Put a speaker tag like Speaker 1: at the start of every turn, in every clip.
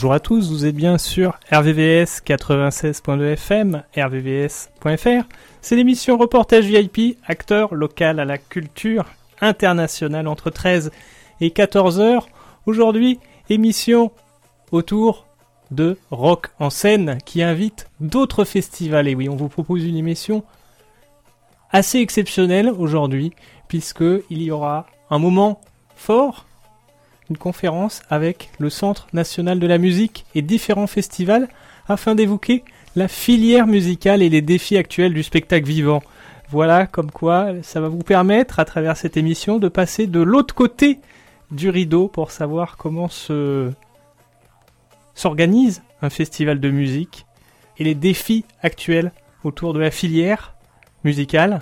Speaker 1: Bonjour à tous, vous êtes bien sur RVVS 96.2 FM, rvvs.fr. C'est l'émission Reportage VIP, acteur local à la culture internationale entre 13 et 14 heures. Aujourd'hui, émission autour de rock en scène qui invite d'autres festivals. Et oui, on vous propose une émission assez exceptionnelle aujourd'hui puisque il y aura un moment fort une conférence avec le Centre national de la musique et différents festivals afin d'évoquer la filière musicale et les défis actuels du spectacle vivant. Voilà comme quoi ça va vous permettre à travers cette émission de passer de l'autre côté du rideau pour savoir comment se s'organise un festival de musique et les défis actuels autour de la filière musicale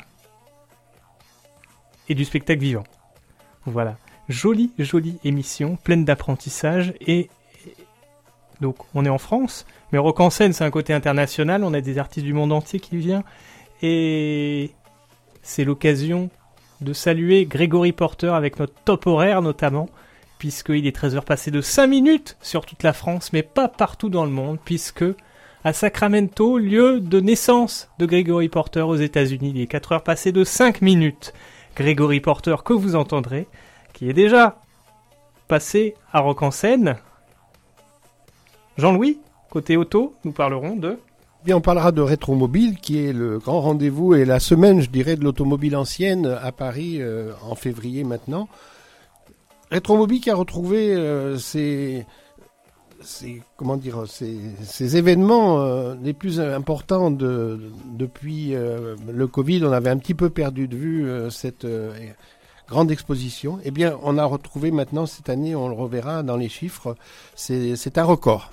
Speaker 1: et du spectacle vivant. Voilà jolie, jolie émission, pleine d'apprentissage. Et donc, on est en France, mais Rock en scène, c'est un côté international. On a des artistes du monde entier qui viennent. Et c'est l'occasion de saluer Grégory Porter avec notre top horaire notamment, puisqu'il est 13h passé de 5 minutes sur toute la France, mais pas partout dans le monde, puisque à Sacramento, lieu de naissance de Grégory Porter aux États-Unis, il est 4 heures passées de 5 minutes. Grégory Porter que vous entendrez qui est déjà passé à Rock. Jean-Louis, côté auto, nous parlerons de...
Speaker 2: Bien, on parlera de Rétromobile, qui est le grand rendez-vous et la semaine, je dirais, de l'automobile ancienne à Paris euh, en février maintenant. Rétromobile qui a retrouvé euh, ses, comment dire, ces, événements euh, les plus importants de, depuis le Covid. On avait un petit peu perdu de vue cette grande exposition. Eh bien, on a retrouvé maintenant cette année, on le reverra dans les chiffres, c'est un record.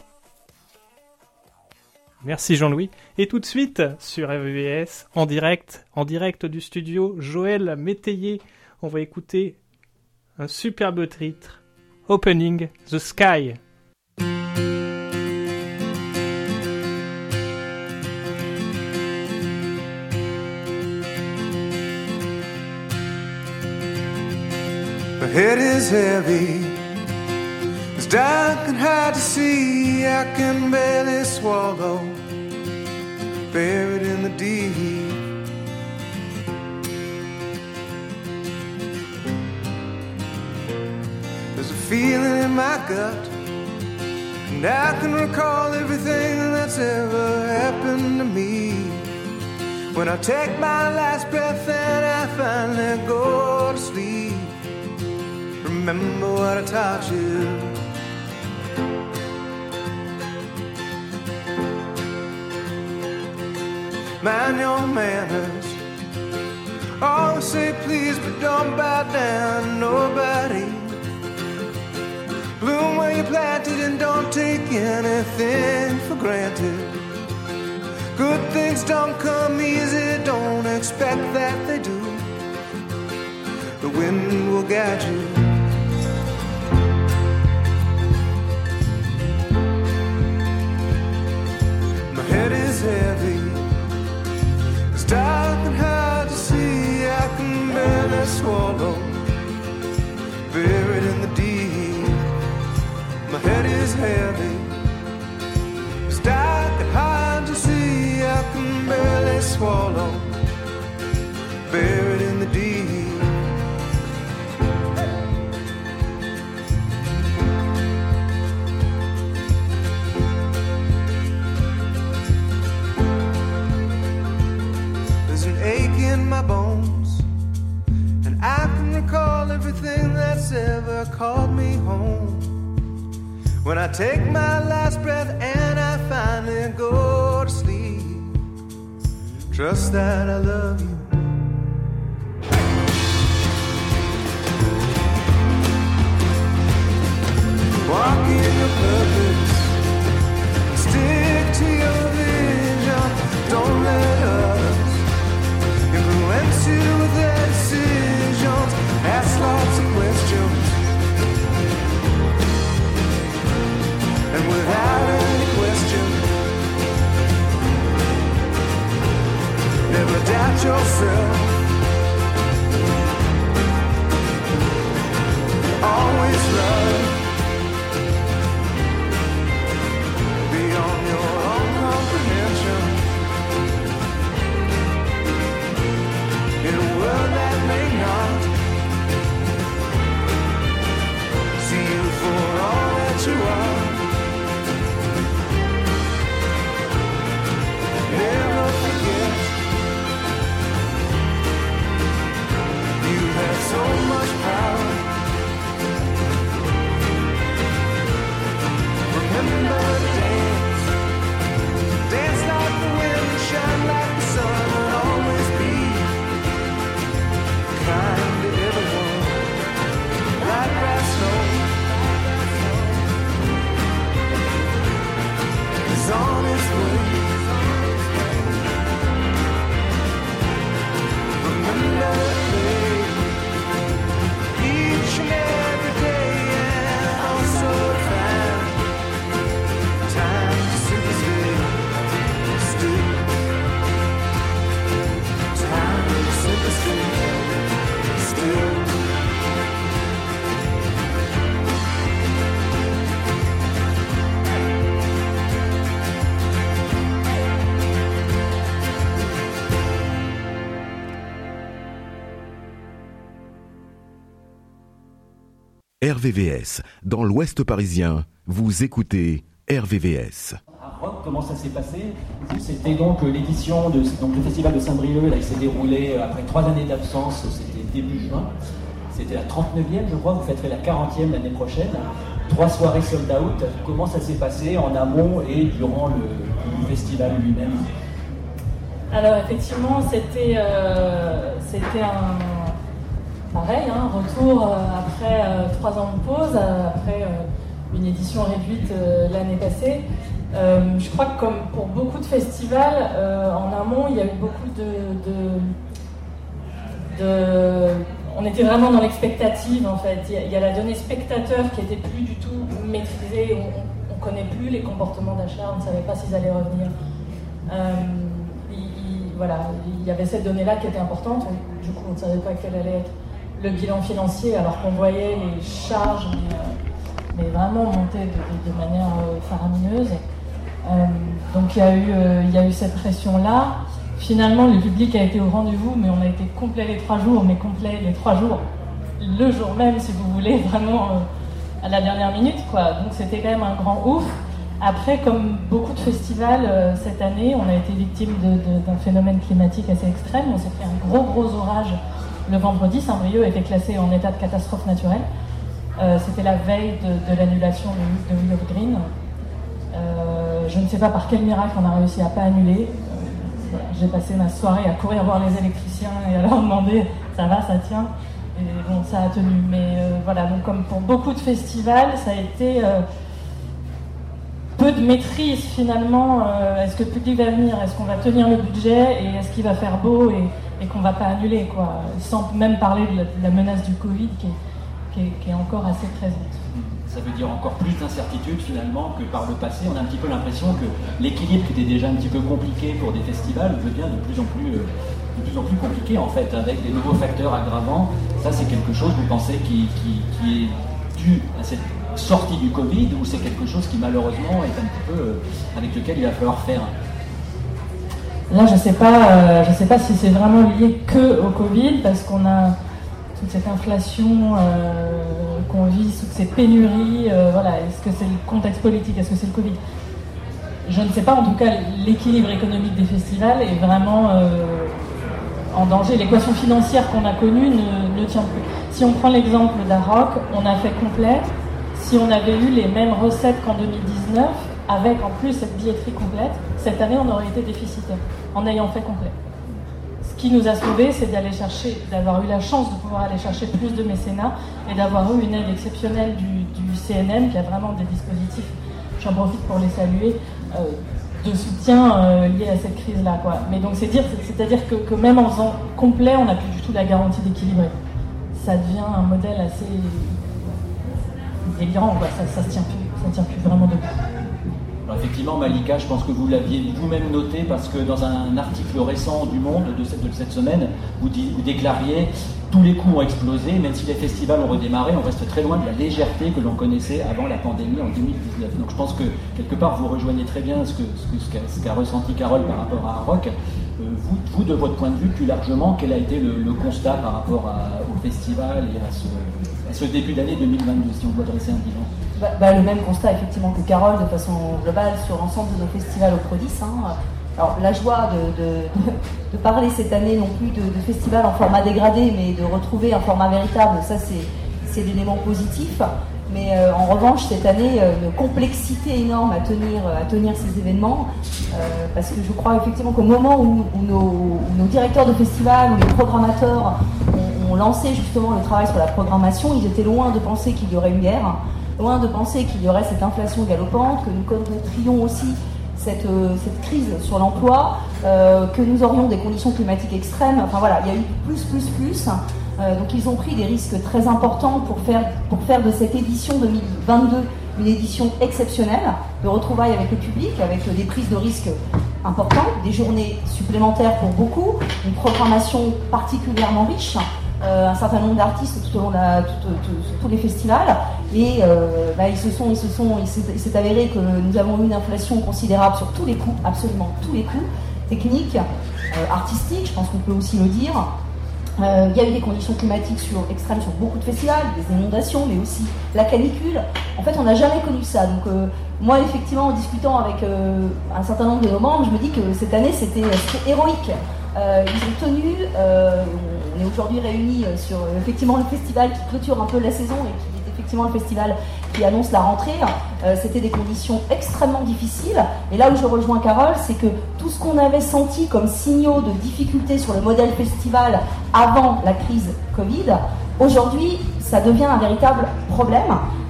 Speaker 1: Merci Jean-Louis. Et tout de suite sur RVS, en direct, en direct du studio, Joël Métayer. On va écouter un superbe titre, Opening the Sky.
Speaker 3: Head is heavy. It's dark and hard to see. I can barely swallow. Buried in the deep. There's a feeling in my gut. And I can recall everything that's ever happened to me. When I take my last breath and I finally go to sleep remember what I taught you. Mind your manners. Always say please, but don't bow down nobody. Bloom where you planted and don't take anything for granted. Good things don't come easy, don't expect that they do. The wind will guide you. Heavy. It's dark and hard to see. I can barely swallow. Buried in the deep. My head is heavy. It's dark and hard to see. I can barely swallow. Buried in the deep. has ever called me home. When I take my last breath and I finally go to sleep, trust that I love you. Walk in your purpose, stick to your vision, don't let us influence you with Ask lots of questions, And without any question, never doubt yourself. Always love.
Speaker 4: RVVS, dans l'Ouest parisien, vous écoutez RVVS.
Speaker 5: À Rock, comment ça s'est passé? C'était donc l'édition de donc le festival de Saint-Brieuc. Là, il s'est déroulé euh, après trois années d'absence. C'était début juin. C'était la 39e, je crois. Vous fêterez la 40e l'année prochaine. Trois soirées sold out. Comment ça s'est passé en amont et durant le, le festival lui-même?
Speaker 6: Alors effectivement, c'était euh, c'était un pareil, hein, retour euh, après euh, trois ans de pause, après euh, une édition réduite l'année passée. Je crois que comme pour beaucoup de festivals, en amont, il y a eu beaucoup de, on était vraiment dans l'expectative en fait. Il y, a, la donnée spectateur qui était plus du tout maîtrisée. On, on connaît plus les comportements d'achat. On ne savait pas s'ils allaient revenir. Il, il- voilà, il y avait cette donnée-là qui était importante. Du coup, on ne savait pas quel allait être le bilan financier, alors qu'on voyait les charges, mais, euh, vraiment monter de, manière euh, faramineuse. Euh, donc il y a eu, il y a eu cette pression-là. Finalement, le public a été au rendez-vous, mais on a été complet les trois jours, mais complet les trois jours, le jour même, si vous voulez, vraiment à la dernière minute, quoi. Donc c'était quand même un grand ouf. Après, comme beaucoup de festivals cette année, on a été victime d'un phénomène climatique assez extrême. On s'est pris un gros gros orage le vendredi. Saint-Brieuc été classé en état de catastrophe naturelle. Euh, C'était la veille de, l'annulation de, de of Green. Euh, je ne sais pas par quel miracle on a réussi à pas annuler. Euh, J'ai passé ma soirée à courir voir les électriciens et à leur demander ça va, ça tient. Et bon, ça a tenu. Mais voilà, donc comme pour beaucoup de festivals, ça a été peu de maîtrise finalement. Est-ce que le public va venir? Est-ce qu'on va tenir le budget? Et est-ce qu'il va faire beau? Et qu'on va pas annuler quoi Sans même parler de la, menace du Covid qui est, encore assez présente.
Speaker 5: Ça veut dire encore plus d'incertitude finalement que par le passé. On a un petit peu l'impression que l'équilibre qui était déjà un petit peu compliqué pour des festivals devient de plus en plus, euh, de plus, en plus compliqué en fait, avec des nouveaux facteurs aggravants. Ça, c'est quelque chose, vous pensez, qui, qui- qui est dû à cette sortie du Covid ou c'est quelque chose qui malheureusement est un petit peu euh, avec lequel il va falloir faire
Speaker 6: Là, je sais pas, euh, sais pas si c'est vraiment lié que au Covid, parce qu'on a toute cette inflation euh, qu'on vit, toutes ces pénuries. euh, voilà, est-ce que c'est le contexte politique, est-ce que c'est le Covid? Je ne sais pas. En tout cas, l'équilibre économique des festivals est vraiment en danger. L'équation financière qu'on a connue ne, ne tient plus. Si on prend l'exemple d'Aroc, on a fait complet. Si on avait eu les mêmes recettes qu'en 2019, avec en plus cette billetterie complète, cette année on aurait été déficitaire en ayant fait complet. Ce qui nous a sauvés, c'est d'aller chercher, d'avoir eu la chance de pouvoir aller chercher plus de mécénat et d'avoir eu une aide exceptionnelle du, du CNM qui a vraiment des dispositifs, j'en profite pour les saluer, euh, de soutien euh, lié à cette crise-là. Mais donc c'est dire, c'est-à-dire que, même en faisant complet, on n'a plus du tout la garantie d'équilibrer. Ça devient un modèle assez délirant. Ça, ça se tient plus, ça tient plus vraiment debout.
Speaker 5: Alors, effectivement, Malika, je pense que vous l'aviez vous-même noté parce que dans un article récent du Monde de cette, semaine, vous, déclariez tous les coûts ont explosé, même si les festivals ont redémarré, on reste très loin de la légèreté que l'on connaissait avant la pandémie en 2019. Donc je pense que quelque part vous rejoignez très bien ce que que- qu'a qu'a ressenti Carole par rapport à Rock. Euh, vous, de votre point de vue, plus largement, quel a été le, constat par rapport au festival et à ce, à ce début d'année 2022, si on doit dresser un bilan?
Speaker 7: Bah, bah, le même constat effectivement que Carole de façon globale sur l'ensemble de nos festivals au Prodis. hein. Alors la joie de, parler cette année non plus de, de festival en format dégradé, mais de retrouver un format véritable, ça c'est, l'élément positif. Mais euh, en revanche, cette année, euh, une complexité énorme à tenir, à tenir ces événements, euh, parce que je crois effectivement qu'au moment où, nos, directeurs de festival ou les programmateurs ont lancé justement le travail sur la programmation, ils étaient loin de penser qu'il y aurait une guerre, loin de penser qu'il y aurait cette inflation galopante, que nous connaîtrions aussi cette, euh, crise sur l'emploi, euh, que nous aurions des conditions climatiques extrêmes. Enfin voilà, il y a eu plus, plus, plus. Euh, donc ils ont pris des risques très importants pour faire, de cette édition 2022 une édition exceptionnelle, de retrouvailles avec le public, avec des prises de risques importantes, des journées supplémentaires pour beaucoup, une programmation particulièrement riche, un certain nombre d'artistes tout au long de tous les festivals. Et euh, bah, ils se sont, ils se sont, il s'est avéré que nous avons eu une inflation considérable sur tous les coûts, absolument tous les coûts, techniques, euh, artistiques, je pense qu'on peut aussi le dire. Euh, il y a eu des conditions climatiques sur, extrêmes sur beaucoup de festivals, des inondations, mais aussi la canicule. En fait, on n'a jamais connu ça. Donc, moi, effectivement, en discutant avec un certain nombre de nos membres, je me dis que cette année, c'était héroïque. Ils ont tenu, on est aujourd'hui réunis sur effectivement le festival qui clôture un peu la saison et qui effectivement le festival qui annonce la rentrée. Euh, c'était des conditions extrêmement difficiles. Et là où je rejoins Carole, c'est que tout ce qu'on avait senti comme signaux de difficulté sur le modèle festival avant la crise Covid, aujourd'hui, ça devient un véritable problème.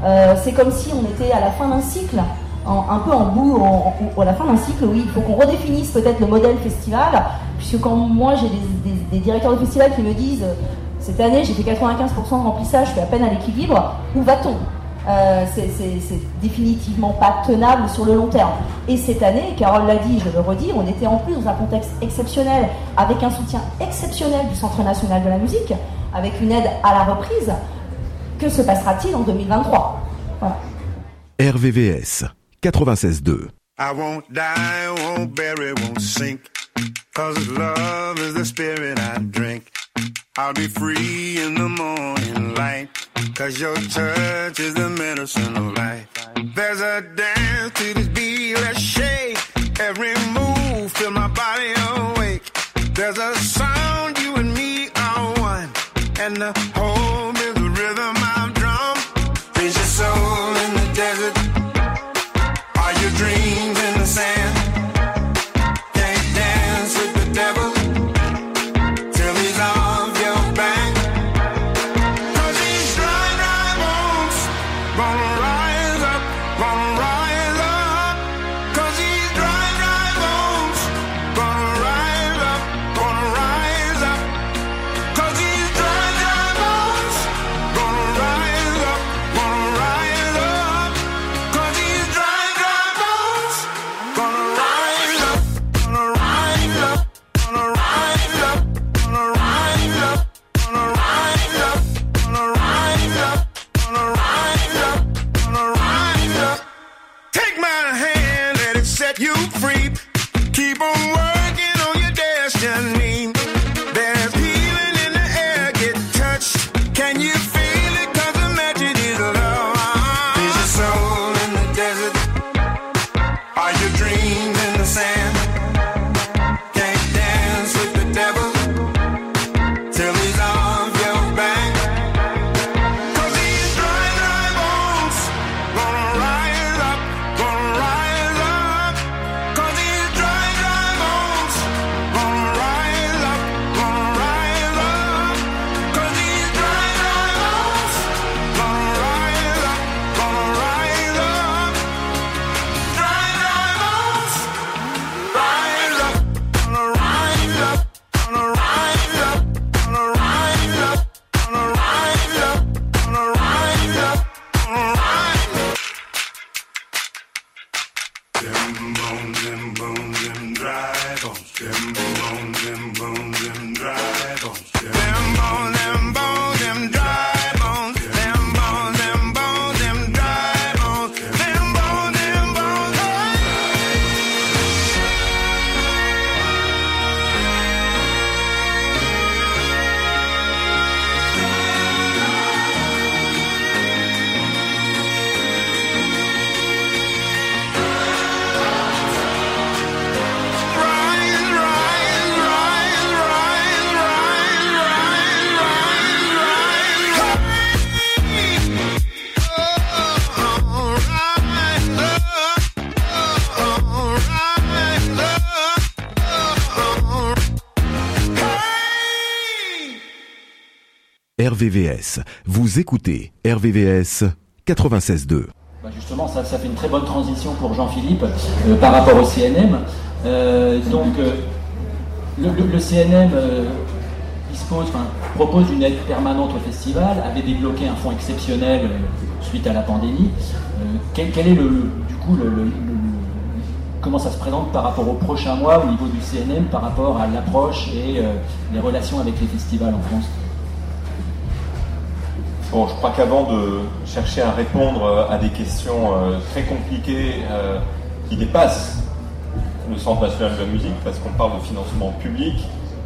Speaker 7: Euh, c'est comme si on était à la fin d'un cycle, un peu en bout, en- à la fin d'un cycle, oui, il faut qu'on redéfinisse peut-être le modèle festival, puisque quand moi j'ai des, des- directeurs de festival qui me disent cette année j'ai fait 95% de remplissage, je suis à peine à l'équilibre, où va-t-on? Euh, c'est- définitivement pas tenable sur le long terme. Et cette année, Carole l'a dit, je le redis, on était en plus dans un contexte exceptionnel, avec un soutien exceptionnel du Centre national de la musique, avec une aide à la reprise. Que se passera-t-il en 2023 Voilà.
Speaker 4: RVVS 96.2.
Speaker 8: I won't die, won't bury, won't sink. Cause love is the spirit I drink. I'll be free in the morning light. Cause your touch is the medicine of life. There's a dance to this beat, let's shake. Every move, feel my body awake. There's a sound, you and me are one. And the home
Speaker 4: Vous écoutez RVVS 96.2.
Speaker 5: Bah, justement, ça, fait une très bonne transition pour Jean-Philippe euh, par rapport au CNM. Euh, donc, euh, le, CNM dispose, propose une aide permanente au festival, avait débloqué un fonds exceptionnel suite à la pandémie. Quel, est le, du coup comment ça se présente par rapport aux prochains mois au niveau du CNM, par rapport à l'approche et les relations avec les festivals en France?
Speaker 9: Bon, je crois qu'avant de chercher à répondre euh, à des questions euh, très compliquées euh, qui dépassent le Centre national de la musique, parce qu'on parle de financement public,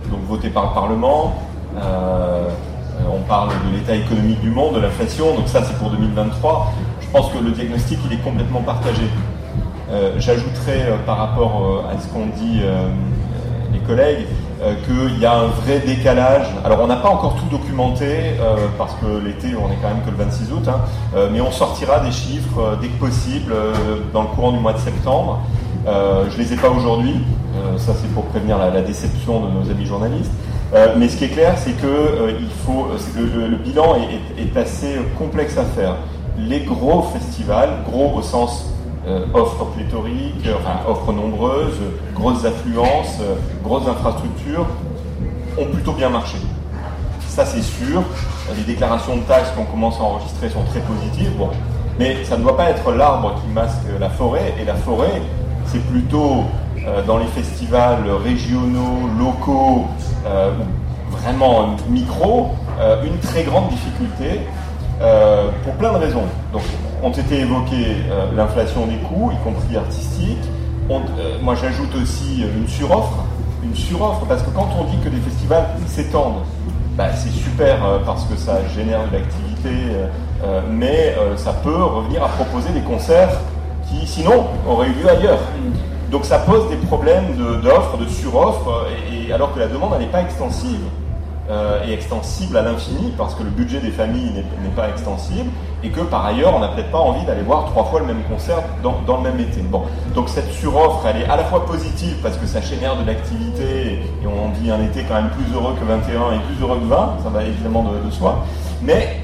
Speaker 9: donc voté par le Parlement, on parle de l'état économique du monde, de l'inflation, donc ça c'est pour 2023. Je pense que le diagnostic il est complètement partagé. J'ajouterais euh, par rapport à ce qu'ont dit les collègues euh, qu'il y a un vrai décalage. Alors on n'a pas encore tout documenté euh, parce que l'été on est quand même que le 26 août, hein, euh, mais on sortira des chiffres dès que possible dans le courant du mois de septembre. Je les ai pas aujourd'hui, ça c'est pour prévenir la, déception de nos amis journalistes. Mais ce qui est clair, c'est que il faut, le, bilan est assez complexe à faire. Les gros festivals, gros au sens euh, offre pléthorique, euh, enfin offres nombreuses, grosses affluences, euh, grosses infrastructures, ont plutôt bien marché. Ça c'est sûr. Les déclarations de taxes qu'on commence à enregistrer sont très positives. Bon. Mais ça ne doit pas être l'arbre qui masque la forêt. Et la forêt, c'est plutôt euh, dans les festivals régionaux, locaux, vraiment micro, une très grande difficulté euh, pour plein de raisons. Donc, ont été évoquées euh, l'inflation des coûts, y compris artistiques. Euh, moi, j'ajoute aussi une suroffre. Une suroffre, parce que quand on dit que des festivals s'étendent, bah, c'est super parce que ça génère de l'activité, mais ça peut revenir à proposer des concerts qui, sinon, auraient eu lieu ailleurs. Donc ça pose des problèmes d'offres, de, suroffres, et, alors que la demande n'est pas extensive euh, et extensible à l'infini parce que le budget des familles n'est pas extensible et que par ailleurs on n'a peut-être pas envie d'aller voir trois fois le même concert dans, dans le même été. Bon, donc cette suroffre elle est à la fois positive parce que ça génère de l'activité et on dit un été quand même plus heureux que 21 et plus heureux que 20, ça va évidemment de, de soi, mais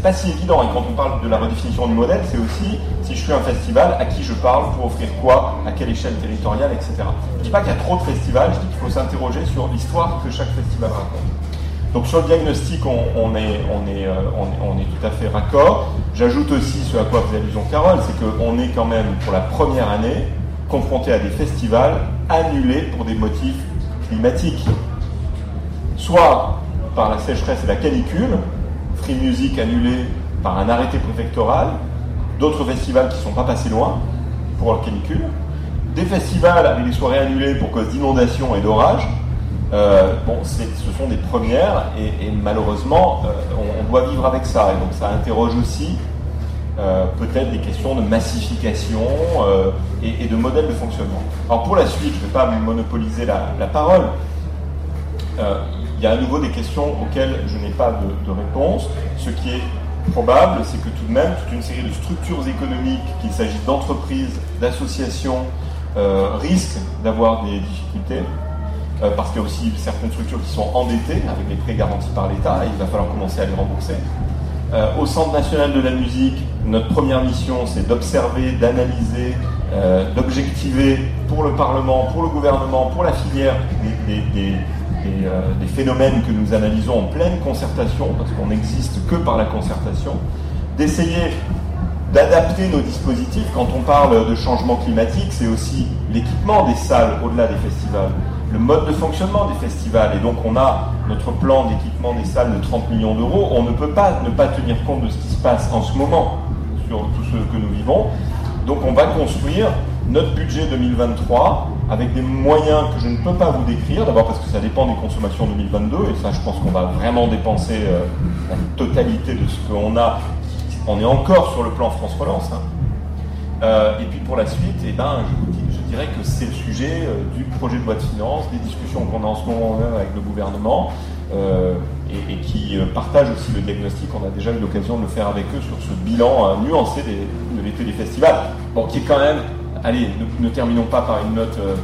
Speaker 9: c'est- pas si évident et quand on parle de la redéfinition du modèle c'est aussi si je fais un festival à qui je parle pour offrir quoi, à quelle échelle territoriale, etc. Je dis pas qu'il y a trop de festivals, je dis qu'il faut s'interroger sur l'histoire que chaque festival raconte. Donc sur le diagnostic, on, euh, est- on est tout à fait raccord. J'ajoute aussi ce à quoi faisait allusion Carole, c'est qu'on est quand même pour la première année confronté à des festivals annulés pour des motifs climatiques. Soit par la sécheresse et la canicule, Free Music annulé par un arrêté préfectoral, d'autres festivals qui ne sont pas passés loin pour la canicule, des festivals avec des soirées annulées pour cause d'inondations et d'orages. Euh, bon, ce sont des premières et, malheureusement, euh, on, doit vivre avec ça. Et donc ça interroge aussi euh, peut-être des questions de massification et, de modèle de fonctionnement. Alors pour la suite, je ne vais pas monopoliser la parole. Il y a à nouveau des questions auxquelles je n'ai pas de, réponse. Ce qui est probable, c'est que tout de même, toute une série de structures économiques, qu'il s'agisse d'entreprises, d'associations, euh, risquent d'avoir des difficultés. euh, parce qu'il y a aussi certaines structures qui sont endettées avec des prêts garantis par l'État et il va falloir commencer à les rembourser. Euh, au Centre national de la musique, notre première mission, c'est d'observer, d'analyser, d'objectiver pour le Parlement, pour le gouvernement, pour la filière des- des, euh, des phénomènes que nous analysons en pleine concertation, parce qu'on n'existe que par la concertation, d'essayer d'adapter nos dispositifs. Quand on parle de changement climatique, c'est aussi l'équipement des salles au-delà des festivals, le mode de fonctionnement des festivals. Et donc on a notre plan d'équipement des salles de 30 millions d'euros. On ne peut pas ne pas tenir compte de ce qui se passe en ce moment sur tout ce que nous vivons. Donc on va construire notre budget 2023 avec des moyens que je ne peux pas vous décrire. D'abord parce que ça dépend des consommations 2022 et ça je pense qu'on va vraiment dépenser euh, la totalité de ce qu'on a. On est encore sur le plan France Relance. hein. Euh, et puis pour la suite, eh ben, je, dirais que c'est le sujet euh, du projet de loi de finances, des discussions qu'on a en ce moment même avec le gouvernement, et, qui partagent aussi le diagnostic. On a déjà eu l'occasion de le faire avec eux sur ce bilan nuancé de l'été des festivals. Bon, qui est quand même, allez, ne, ne terminons pas par une note euh,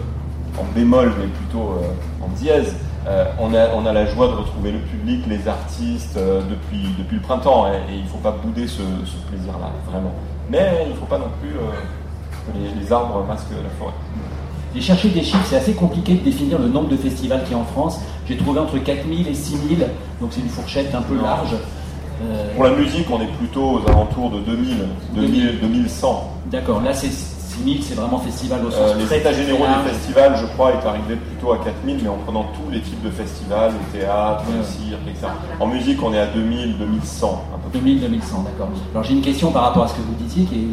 Speaker 9: en bémol, mais plutôt euh, en dièse. Euh, on, a, on a la joie de retrouver le public, les artistes depuis, depuis le printemps, hein, et il ne faut pas bouder ce, ce plaisir-là, vraiment. Mais il ne faut pas non plus que les, les arbres masquent la forêt.
Speaker 5: J'ai cherché des chiffres, c'est assez compliqué de définir le nombre de festivals qu'il y a en France. J'ai trouvé entre 4000 et 6000, donc c'est une fourchette un peu large. Euh,
Speaker 9: Pour la musique, on est plutôt aux alentours de 2000, 2000 2100.
Speaker 5: D'accord, là c'est 6000, c'est vraiment festival au sens
Speaker 9: Euh, les
Speaker 5: très,
Speaker 9: états généraux
Speaker 5: large.
Speaker 9: des festivals, je crois, est arrivé plutôt à 4000, mais en prenant tous les types de festivals, le théâtre, le cirque, etc. En musique, on est à 2000, 2100, à peu près.
Speaker 5: 2000, 2100, d'accord. Alors j'ai une question par rapport à ce que vous disiez qui est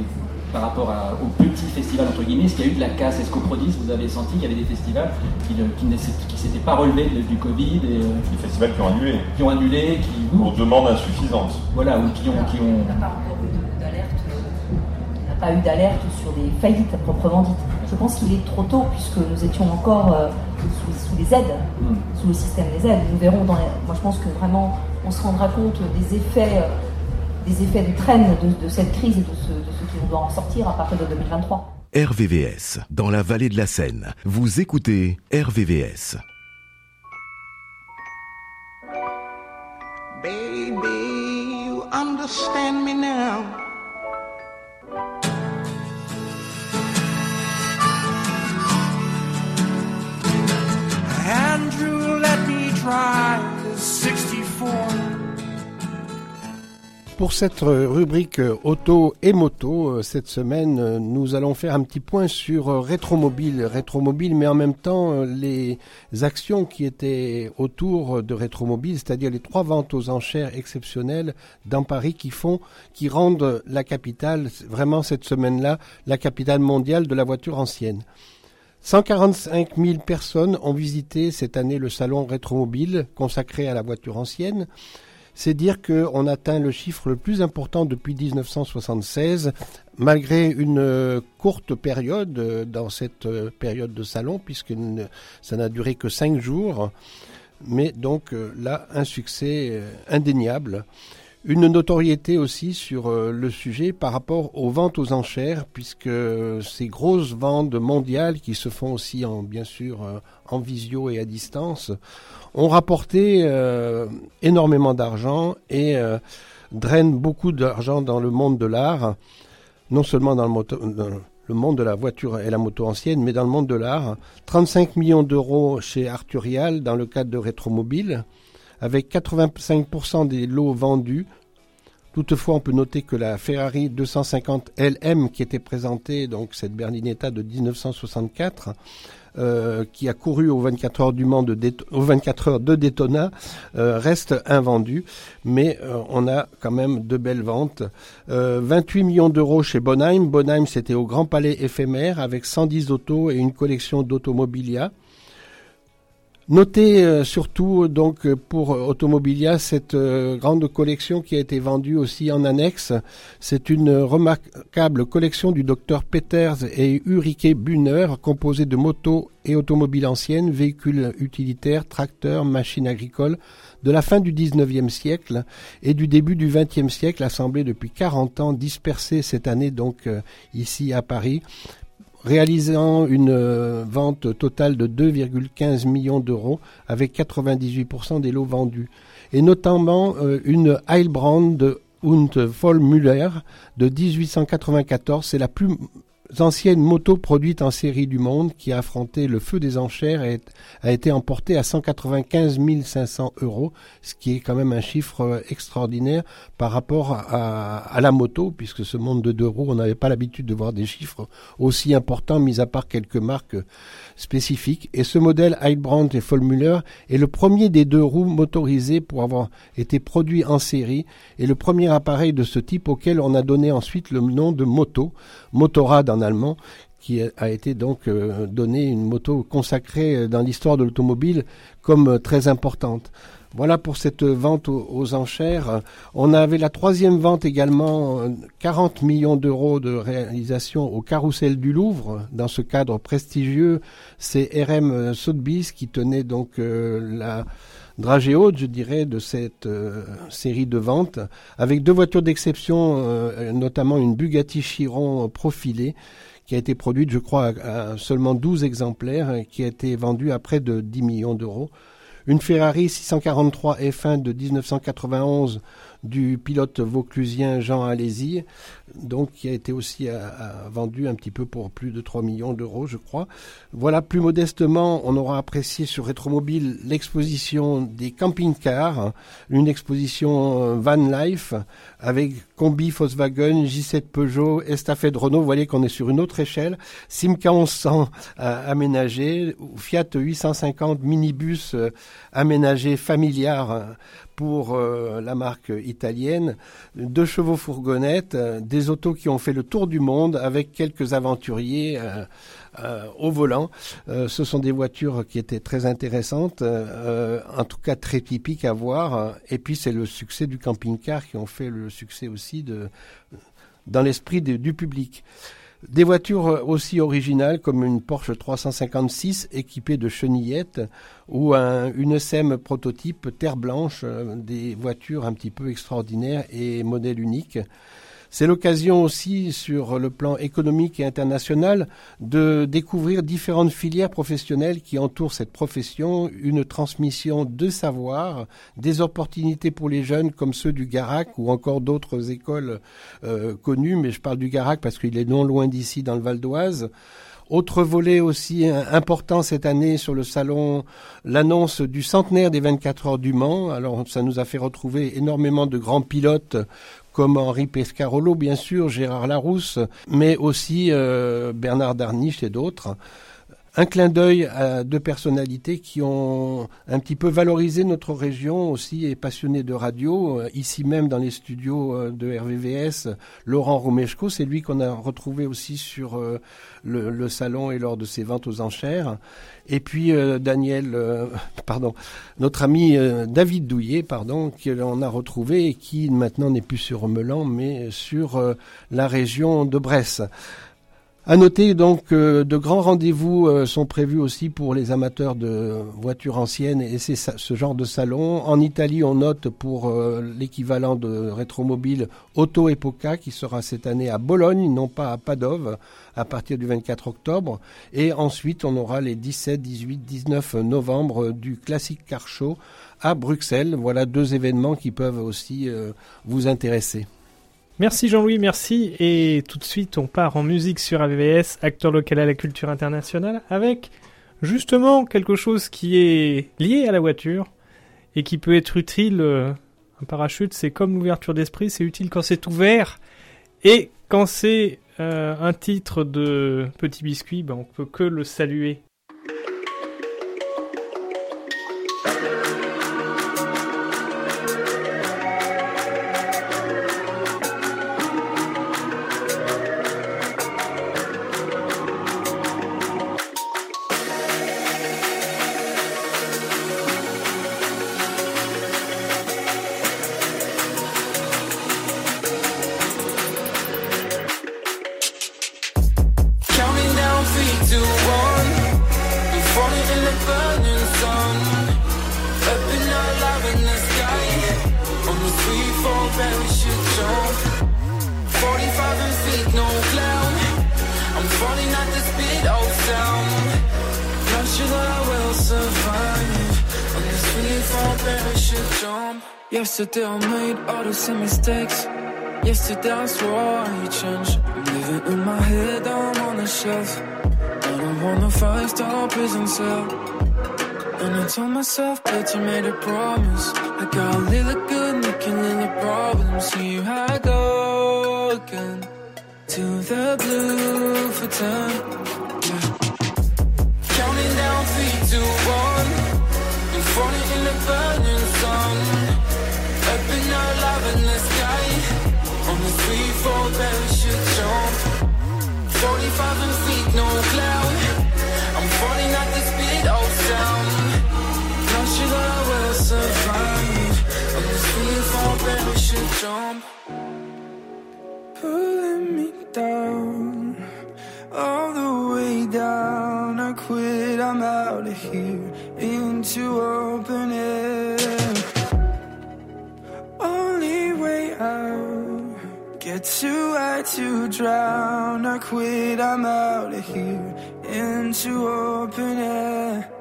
Speaker 5: par rapport à- au petit festival entre guillemets, est-ce qu'il y a eu de la casse Est-ce qu'au Prodis, vous avez senti qu'il y avait des festivals qui ne qui s'étaient- qui s'étaient pas relevés de- du Covid et euh,
Speaker 9: Des festivals qui ont annulé
Speaker 5: qui ont annulé, qui,
Speaker 9: pour demande insuffisante.
Speaker 5: voilà, ou qui ont, qui ont,
Speaker 7: pas eu d'alerte sur des faillites à proprement dites. Je pense qu'il est trop tôt puisque nous étions encore euh, sous, sous les aides,
Speaker 5: Hmm.
Speaker 7: sous le système des aides. Nous verrons dans les- Moi, je pense que vraiment, on se rendra compte des effets, euh, des effets du train de, de cette crise et de ce, de ce qui doit en sortir à partir de 2023.
Speaker 4: RVVS, dans la vallée de la Seine. Vous écoutez RVVS.
Speaker 8: Baby, you understand me now.
Speaker 2: Pour cette euh, rubrique euh, auto et moto, euh, cette semaine, nous allons faire un petit point sur Rétromobile. Rétromobile, mais en même temps, les actions qui étaient autour de Rétromobile, c'est-à-dire les trois ventes aux enchères exceptionnelles dans Paris qui font, qui rendent la capitale, vraiment cette semaine-là, la capitale mondiale de la voiture ancienne. 145 000 personnes ont visité cette année le salon Rétromobile consacré à la voiture ancienne c'est dire qu'on atteint le chiffre le plus important depuis 1976, malgré une euh, courte période euh, dans cette euh, période de salon, puisque ça n'a duré que cinq jours. Mais donc là, un succès indéniable. Une notoriété aussi sur euh, le sujet par rapport aux ventes aux enchères, puisque ces grosses ventes mondiales qui se font aussi en bien sûr euh, en visio et à distance ont rapporté euh, énormément d'argent et drainent beaucoup d'argent dans le monde de l'art, non seulement dans le, dans le monde de la voiture et la moto ancienne, mais dans le monde de l'art. 35 millions d'euros chez Arturial dans le cadre de Rétromobile, avec 85% des lots vendus. Toutefois, on peut noter que la Ferrari 250 LM qui était présentée, donc cette Berlinetta de 1964, euh, qui a couru aux 24 heures du Mans de aux 24 heures de Daytona euh, reste invendu, mais euh, on a quand même de belles ventes. Euh, 28 millions d'euros chez Bonheim. Bonheim, c'était au Grand Palais éphémère avec 110 autos et une collection d'automobilia. Notez euh, surtout donc euh, pour euh, Automobilia cette euh, grande collection qui a été vendue aussi en annexe. C'est une remarquable collection du docteur Peters et Ulrike Bühner composée de motos et automobiles anciennes, véhicules utilitaires, tracteurs, machines agricoles de la fin du 19e siècle et du début du 20e siècle assemblés depuis 40 ans dispersés cette année donc euh, ici à Paris réalisant une euh, vente totale de 2,15 millions d'euros avec 98% des lots vendus. Et notamment euh, une Heilbrand und Vollmüller de 1894. C'est la plus ancienne moto produite en série du monde qui a affronté le feu des enchères et a été emportée à 195 500 euros, ce qui est quand même un chiffre euh, extraordinaire par rapport à, la moto, puisque ce monde de deux roues, on n'avait pas l'habitude de voir des chiffres aussi importants, mis à part quelques marques spécifiques. Et ce modèle Heilbrand et Vollmüller est le premier des deux roues motorisés pour avoir été produit en série et le premier appareil de ce type auquel on a donné ensuite le nom de moto, Motorrad en allemand, qui a- été donc euh, donné une moto consacrée euh, dans l'histoire de l'automobile comme euh, très importante. Voilà pour cette vente aux, enchères. On avait la troisième vente également, euh, 40 millions d'euros de réalisation au Carrousel du Louvre. Dans ce cadre prestigieux, c'est RM Sotheby's qui tenait donc la dragée haute, je dirais, de cette euh, série de ventes, avec deux voitures d'exception, euh, notamment une Bugatti Chiron profilée, qui a été produite, je crois, à, à seulement 12 exemplaires, qui a été vendue à près de 10 millions d'euros. Une Ferrari 643 F1 de 1991 du pilote vauclusien Jean Alési, donc qui a été aussi vendu un petit peu pour plus de 3 millions d'euros, je crois. Voilà, plus modestement, on aura apprécié sur Rétromobile l'exposition des camping-cars, une exposition euh, van life avec Combi Volkswagen, J7 Peugeot, Estafette Renault. Vous voyez qu'on est sur une autre échelle. Simca 1100 euh, aménagé, Fiat 850 minibus euh, aménagé familiar pour euh, la marque italienne, deux chevaux fourgonnettes, euh, des autos qui ont fait le tour du monde avec quelques aventuriers euh, au volant. Ce sont des voitures qui étaient très intéressantes, en tout cas très typiques à voir. Et puis c'est le succès du camping-car qui ont fait le succès aussi dans l'esprit du public. Des voitures euh, aussi originales comme une Porsche 356 équipée de chenillettes ou un, une SM prototype terre blanche, euh, des voitures un petit peu extraordinaires et modèle unique. C'est l'occasion aussi, sur le plan économique et international, de découvrir différentes filières professionnelles qui entourent cette profession, une transmission de savoir, des opportunités pour les jeunes comme ceux du Garac ou encore d'autres écoles euh, connues, mais je parle du Garac parce qu'il est non loin d'ici dans le Val d'Oise. Autre volet aussi important cette année sur le salon, l'annonce du centenaire des 24 heures du Mans. Alors ça nous a fait retrouver énormément de grands pilotes comme Henri Pescarolo, bien sûr, Gérard Larousse, mais aussi euh, Bernard Darniche et d'autres. Un clin d'œil à deux personnalités qui ont un petit peu valorisé notre région aussi et passionnés de radio. Euh, Ici même dans les studios euh, de RVVS, Laurent Romeshko, c'est lui qu'on a retrouvé aussi sur euh, le, salon et lors de ses ventes aux enchères. Et puis Daniel, pardon, notre ami David Douillet, pardon, qu'on a retrouvé et qui maintenant n'est plus sur Melan, mais sur la région de Bresse. À noter donc que de grands rendez-vous euh, sont prévus aussi pour les amateurs de voitures anciennes et ce genre de salon. En Italie, on note pour euh, l'équivalent de rétromobile Auto Epoca qui sera cette année à Bologne, non pas à Padove, à partir du 24 octobre. Et ensuite, on aura les 17, 18, 19 novembre du Classic Car Show à Bruxelles. Voilà deux événements qui peuvent aussi euh, vous intéresser.
Speaker 1: Merci Jean-Louis, merci. Et tout de suite, on part en musique sur AVS, acteur local à la culture internationale, avec justement quelque chose qui est lié à la voiture et qui peut être utile. euh, Un parachute, c'est comme l'ouverture d'esprit, c'est utile quand c'est ouvert. Et quand c'est euh, un titre de Petit Biscuit, ben, on peut que le saluer.
Speaker 10: Myself that you made a promise. I got a little good, making little problems. See how I go again. To the blue for ten. Yeah. Counting down three, two, one. I'm falling in the burning sun. Up in our love in the sky. On the three, four parachute jump. 45 feet, no cloud. Jump. Pulling me down, all the way down. I quit, I'm out of here, into open air. Only way out, get too high to drown. I quit, I'm out of here, into open air.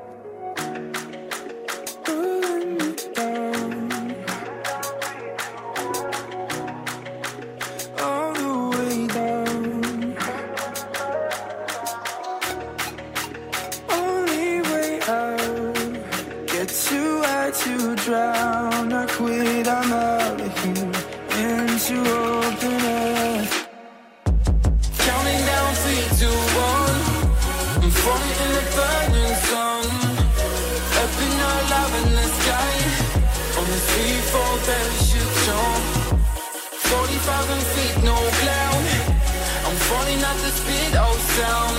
Speaker 8: Speed of sound.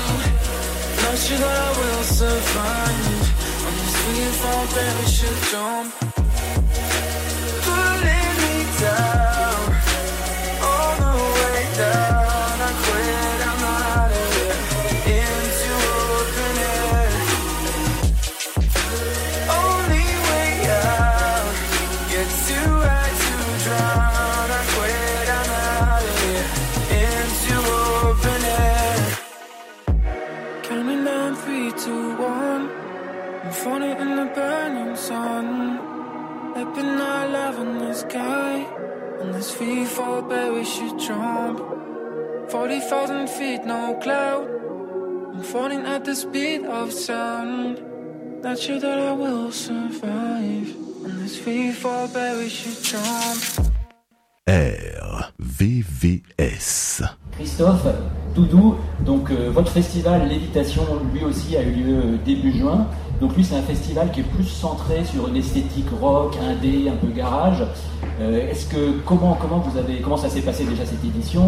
Speaker 8: Not sure that I will survive on this free fall parachute jump. Up in our love in the sky. On this free fall parachute jump. 40,000 feet, no cloud. I'm falling at the speed of sound. Not sure that I will survive. On this free fall parachute jump.
Speaker 4: RVVS.
Speaker 5: Christophe, tout doux, donc euh, votre festival Lévitation, lui aussi, a eu lieu euh, début juin. Donc lui, c'est un festival qui est plus centré sur une esthétique rock, indé, un peu garage. Euh, Est-ce que comment comment vous avez comment ça s'est passé déjà cette édition?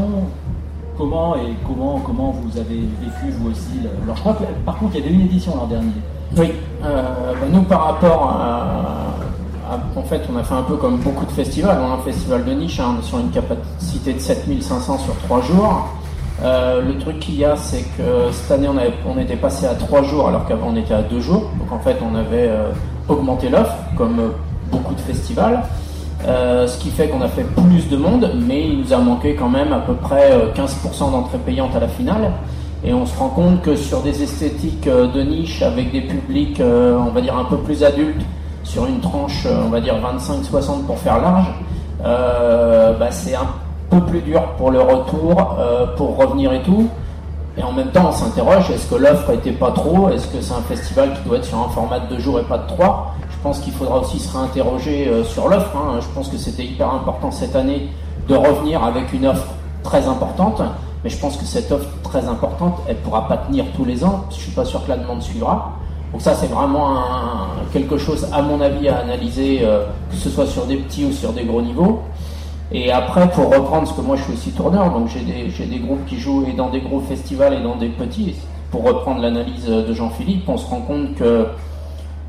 Speaker 5: Comment et comment comment vous avez vécu vous aussi le- Alors je crois que par contre il y avait une édition l'an dernier.
Speaker 11: Oui, euh, bah, nous par rapport à, à- En fait, on a fait un peu comme beaucoup de festivals. On a un festival de niche hein, sur une capacité de 7500 sur 3 jours. Euh, le truc qu'il y a, c'est que cette année, on, était passé à 3 jours alors qu'avant on était à 2 jours. Donc en fait, on avait euh, augmenté l'offre, comme euh, beaucoup de festivals. Ce qui fait qu'on a fait plus de monde, mais il nous a manqué quand même à peu près euh, 15% d'entrées payantes à la finale. Et on se rend compte que sur des esthétiques de niche avec des publics, on va dire un peu plus adultes, sur une tranche, on va dire 25-60 pour faire large, bah, c'est un peu plus dur pour le retour, euh, pour revenir et tout. Et en même temps, on s'interroge, est-ce que l'offre était pas trop? Est-ce que c'est un festival qui doit être sur un format de deux jours et pas de trois? Je pense qu'il faudra aussi se réinterroger euh, sur l'offre. hein. Je pense que c'était hyper important cette année de revenir avec une offre très importante. Mais je pense que cette offre très importante, elle pourra pas tenir tous les ans. Je suis pas sûr que la demande suivra. Donc ça, c'est vraiment quelque chose, à mon avis, à analyser, euh, que ce soit sur des petits ou sur des gros niveaux. Et après, pour reprendre, parce que moi je suis aussi tourneur, donc j'ai des, des groupes qui jouent et dans des gros festivals et dans des petits. Pour reprendre l'analyse de Jean-Philippe, on se rend compte que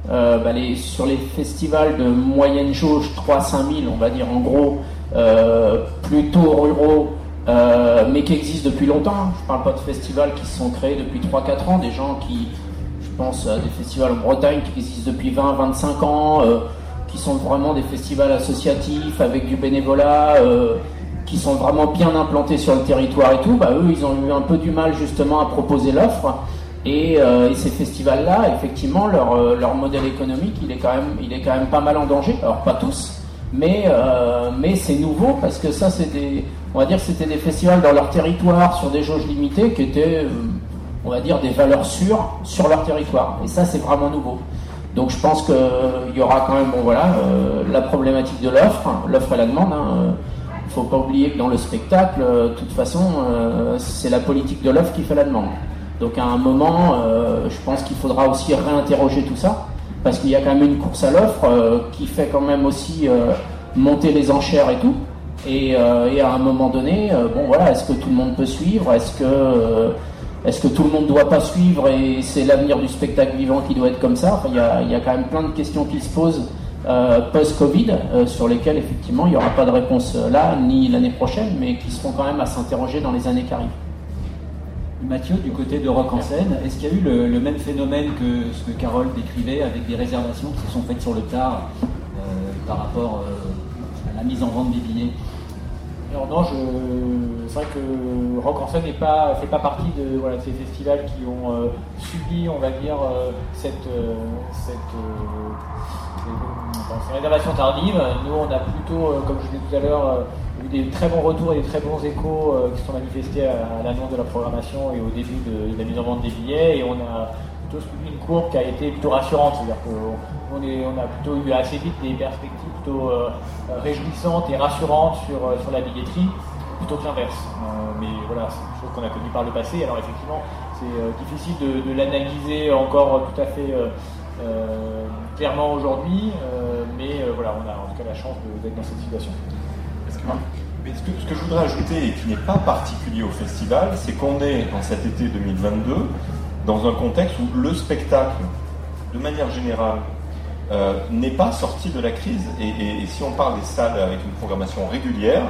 Speaker 11: euh, bah, sur les festivals de moyenne jauge 3-5 000, on va dire en gros, euh, plutôt ruraux, euh, mais qui existent depuis longtemps. Je parle pas de festivals qui se sont créés depuis 3-4 ans, des gens qui, je pense à des festivals en Bretagne qui existent depuis 20-25 ans, qui sont vraiment des festivals associatifs avec du bénévolat, euh, qui sont vraiment bien implantés sur le territoire et tout, bah, eux, ils ont eu un peu du mal justement à proposer l'offre. Et, euh, ces festivals-là, effectivement, leur, euh, leur modèle économique, il est, quand même, il est quand même pas mal en danger. Alors pas tous, mais, mais c'est nouveau parce que ça, des, on va dire, c'était des festivals dans leur territoire sur des jauges limitées qui étaient, on va dire, des valeurs sûres sur leur territoire. Et ça, c'est vraiment nouveau. Donc je pense qu'il y aura quand même, bon voilà, euh, la problématique de l'offre, l'offre et la demande. hein. Il faut pas oublier que dans le spectacle, euh, de toute façon, euh, c'est la politique de l'offre qui fait la demande. Donc à un moment, euh, je pense qu'il faudra aussi réinterroger tout ça, parce qu'il y a quand même une course à l'offre euh, qui fait quand même aussi euh, monter les enchères et tout. Et, euh, à un moment donné, euh, bon voilà, est-ce que tout le monde peut suivre? Est-ce que euh, est-ce que tout le monde ne doit pas suivre et c'est l'avenir du spectacle vivant qui doit être comme ça? Il, y a, quand même plein de questions qui se posent euh, post-Covid euh, sur lesquelles effectivement il n'y aura pas de réponse euh, là ni l'année prochaine, mais qui seront quand même à s'interroger dans les années qui arrivent.
Speaker 5: Mathieu, du côté de Rock en scène, est-ce qu'il y a eu le, même phénomène que ce que Carole décrivait avec des réservations qui se sont faites sur le tard par rapport à la mise en vente des billets?
Speaker 12: Non, je... c'est vrai que Rock en scène n'est pas, fait pas partie de, ces festivals qui ont euh, subi, on va dire, euh, cette, euh, cette, euh. Nous, on a plutôt, comme je disais tout à l'heure, eu des très bons retours et des très bons échos qui sont manifestés à, à l'annonce de la programmation et au début de, de la mise en vente des billets. Et on a une courbe qui a été plutôt rassurante. C'est-à-dire qu'on on a plutôt eu assez vite des perspectives plutôt euh, euh, réjouissantes et rassurantes sur, euh, sur la billetterie, plutôt que l'inverse. Mais voilà, c'est une chose qu'on a connue par le passé. Alors effectivement, c'est difficile de, l'analyser encore tout à fait clairement aujourd'hui, mais voilà, on a en tout cas la chance d'être dans cette situation.
Speaker 13: Mais
Speaker 9: ce que, ce que je voudrais ajouter et qui n'est pas particulier au festival, c'est qu'on est en cet été 2022 dans un contexte où le spectacle, de manière générale, euh, n'est pas sorti de la crise. Et, et- et si on parle des salles avec une programmation régulière,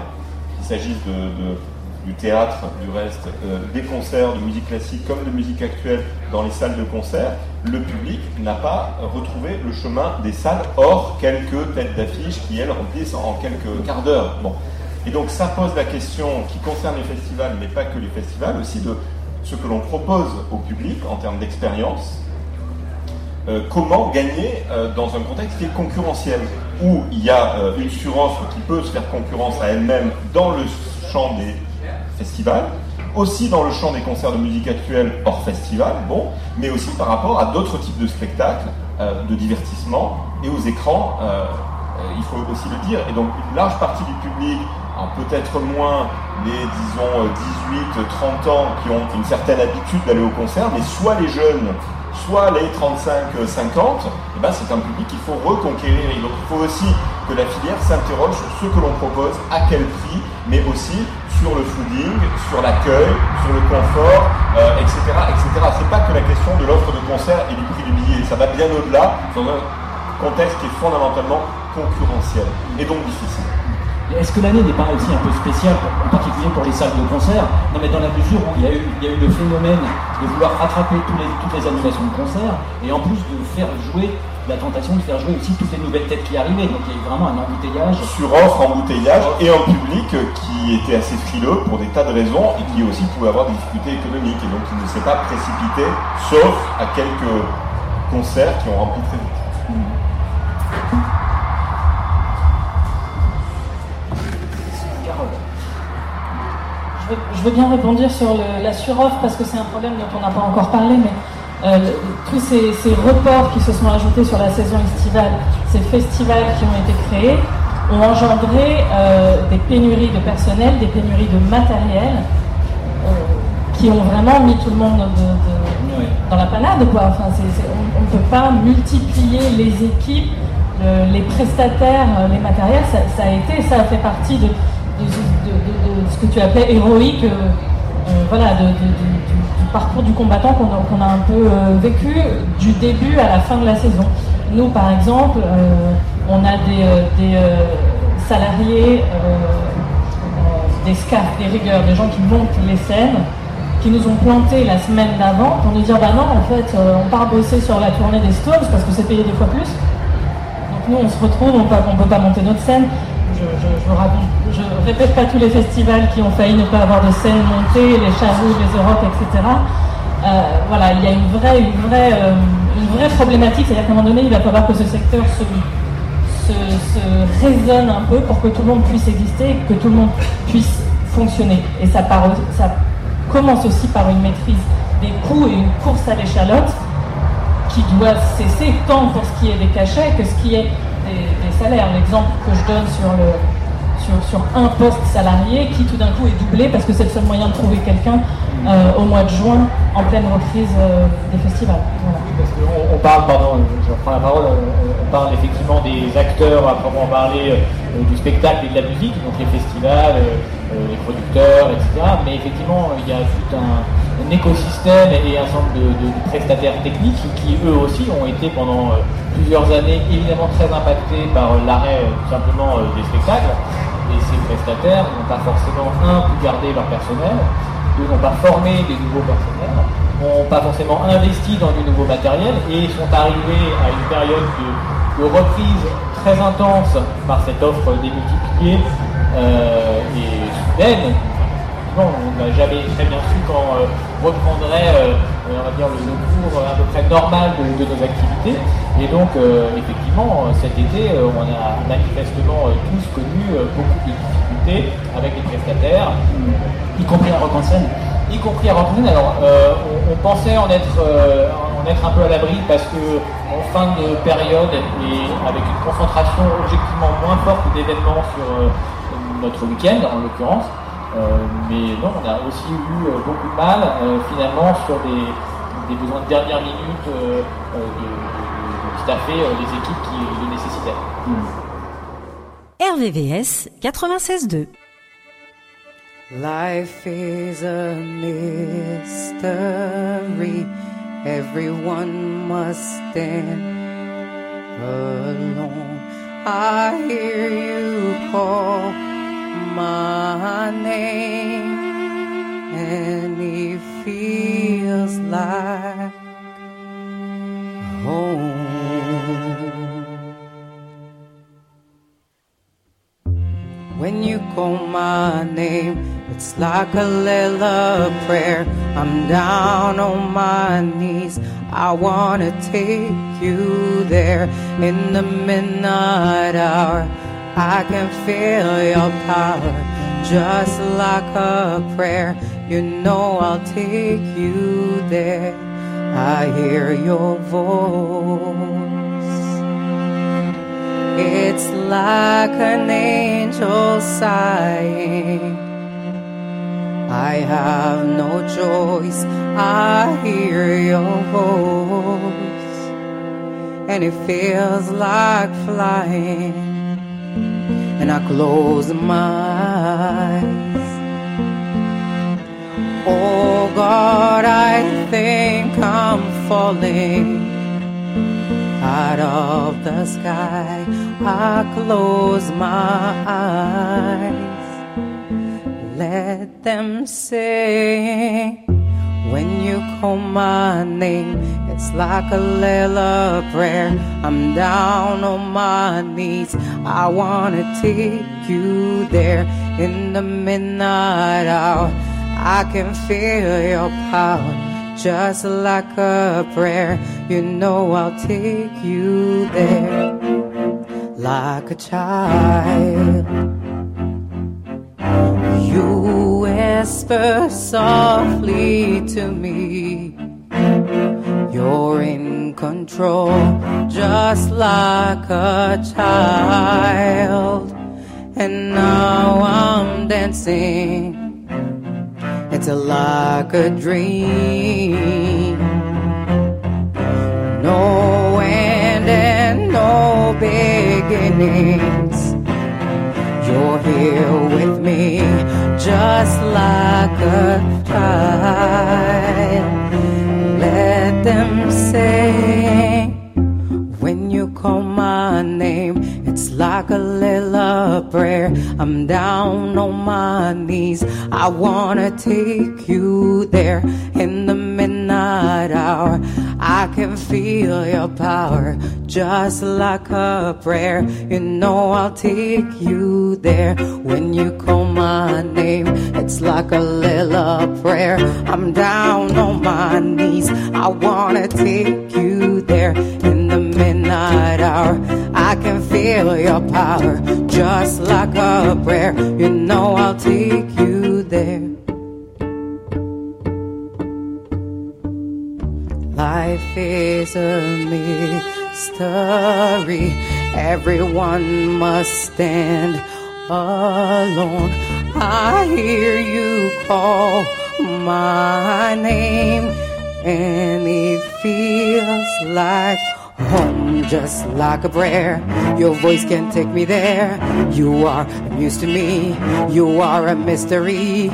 Speaker 9: qu'il s'agisse de, de- du théâtre, du reste, euh, des concerts de musique classique comme de musique actuelle dans les salles de concert, le public n'a pas retrouvé le chemin des salles, hors quelques têtes d'affiche qui, elles, remplissent en quelques quarts d'heure. Bon. Et donc ça pose la question qui concerne les festivals, mais pas que les festivals, aussi de ce que l'on propose au public en termes d'expérience, euh, comment gagner euh, dans un contexte qui est concurrentiel, où il y a euh, une surenchère qui peut se faire concurrence à elle-même dans le champ des festivals, aussi dans le champ des concerts de musique actuelle hors festival, bon, mais aussi par rapport à d'autres types de spectacles, de divertissement et aux écrans, il faut aussi le dire. Et donc une large partie du public, alors peut-être moins les, disons, euh, 18-30 ans qui ont une certaine habitude d'aller au concert, mais soit les jeunes, soit les 35-50, eh ben c'est un public qu'il faut reconquérir. Et donc il faut aussi que la filière s'interroge sur ce que l'on propose, à quel prix, mais aussi sur le fooding, sur l'accueil, sur le confort, euh, etc. etc. C'est pas que la question de l'offre de concert et du prix du billet, ça va bien au-delà dans un contexte qui est fondamentalement concurrentiel et donc difficile.
Speaker 5: Est-ce que l'année n'est pas aussi un peu spéciale, en particulier pour les salles de concert Non, mais dans la mesure où il y a eu, le phénomène de vouloir rattraper toutes les animations de concert, et en plus de faire jouer, la tentation de faire jouer aussi toutes les nouvelles têtes qui arrivaient. Donc il y a eu vraiment un embouteillage.
Speaker 9: Sur offre, embouteillage et un public qui était assez frileux pour des tas de raisons et qui aussi pouvait avoir des difficultés économiques et donc qui ne s'est pas précipité, sauf à quelques concerts qui ont rempli très vite.
Speaker 6: Je veux, je veux bien répondre sur le- la suroffre parce que c'est un problème dont on n'a pas encore parlé, mais euh, tous ces, ces reports qui se sont ajoutés sur la saison estivale, ces festivals qui ont été créés, ont engendré euh, des pénuries de personnel, des pénuries de matériel, euh, qui ont vraiment mis tout le monde de- de- dans la panade. Quoi. Enfin, on ne peut pas multiplier les équipes, le- les prestataires, euh, les matériels. Ça, ça a été, ça a fait partie de, de- ce que tu appelais héroïque, euh, euh, voilà, du, parcours du combattant qu'on a, un peu euh, vécu du début à la fin de la saison. Nous, par exemple, on a des, des, salariés, des scafs, des rigueurs, des gens qui montent les scènes, qui nous ont planté la semaine d'avant pour nous dire bah non, en fait, on part bosser sur la tournée des Stones parce que c'est payé deux fois plus. Donc nous, on se retrouve, on ne peut pas monter notre scène. Je, je répète pas tous les festivals qui ont failli ne pas avoir de scène montée, les Charrouges, les Europe, etc. Euh, voilà, il y a une vraie, une vraie, euh, une vraie problématique, c'est-à-dire qu'à un moment donné, il va falloir que ce secteur se, raisonne un peu pour que tout le monde puisse exister que tout le monde puisse fonctionner. Et ça, ça commence aussi par une maîtrise des coûts et une course à l'échalote qui doit cesser tant pour ce qui est des cachets que ce qui est des, salaires. L'exemple que je donne sur, le, sur, sur un poste salarié qui tout d'un coup est doublé parce que c'est le seul moyen de trouver quelqu'un euh, au mois de juin en pleine reprise euh, des festivals.
Speaker 12: On parle, pardon, je reprends la parole, on, parle effectivement des acteurs à proprement parler euh, du spectacle et de la musique, donc les festivals, les producteurs, etc. Mais effectivement, il y a tout un, écosystème et un nombre de, prestataires techniques qui, eux aussi, ont été pendant plusieurs années évidemment très impactés par euh, l'arrêt euh, tout simplement euh, des spectacles. Et ces prestataires n'ont pas forcément, un, pu garder leur personnel, deux, n'ont pas formé des nouveaux personnels, n'ont pas forcément investi dans du nouveau matériel et sont arrivés à une période de, reprise très intense par cette offre démultipliée et soudaine. Bon, on n'a jamais très bien su quand reprendrait on va dire, le, cours à peu près normal de, nos activités. Et donc, euh, effectivement, cet été, euh, on a manifestement euh, tous connu euh, beaucoup de difficultés avec les prestataires,
Speaker 5: y compris à Rock en scène.
Speaker 12: y compris à. Alors, euh, on, pensait en être, euh, en être un peu à l'abri parce que en fin de période et avec une concentration objectivement moins forte d'événements sur euh, notre week-end, en l'occurrence. Euh, mais non, on a aussi eu euh, beaucoup de mal euh, finalement sur des, des besoins de dernière minute de, de- de staffer euh, les équipes qui le nécessitaient.
Speaker 14: RVVS 96.2. Life is a mystery. Everyone must stand alone. I hear you call my name, and it feels like home. When you call my name, it's like a little prayer. I'm down on my knees. I wanna take you there in the midnight hour. I can feel your power just like a prayer. You know I'll take you there. I hear your voice. It's like an angel sighing. I have no choice. I hear your voice, and it feels like flying. And I close my eyes. Oh God, I think I'm falling out of the sky. I close my eyes. Let them sing. When you call my name, it's like a little prayer. I'm down on my knees. I wanna take you there in the midnight hour. I can feel your power just like a prayer. You know I'll take you there like a child. You whisper softly to me. You're in control, just like a child. And now I'm dancing. It's like a dream. No end and no beginnings. You're here with me, just like a child. Them sing when you call my name. It's like a little prayer. I'm down on my knees. I wanna take you there in the midnight hour. I can feel your power just like a prayer. You know I'll take you there when you call my name. It's like a little prayer. I'm down on my knees. I wanna take you there in the midnight hour. I can feel your power just like a prayer. You know I'll take you there. Life is a mystery. Everyone must stand alone. I hear you call my name, and it feels like home, just like a prayer. Your voice can take me there. You are a to me. You are a mystery,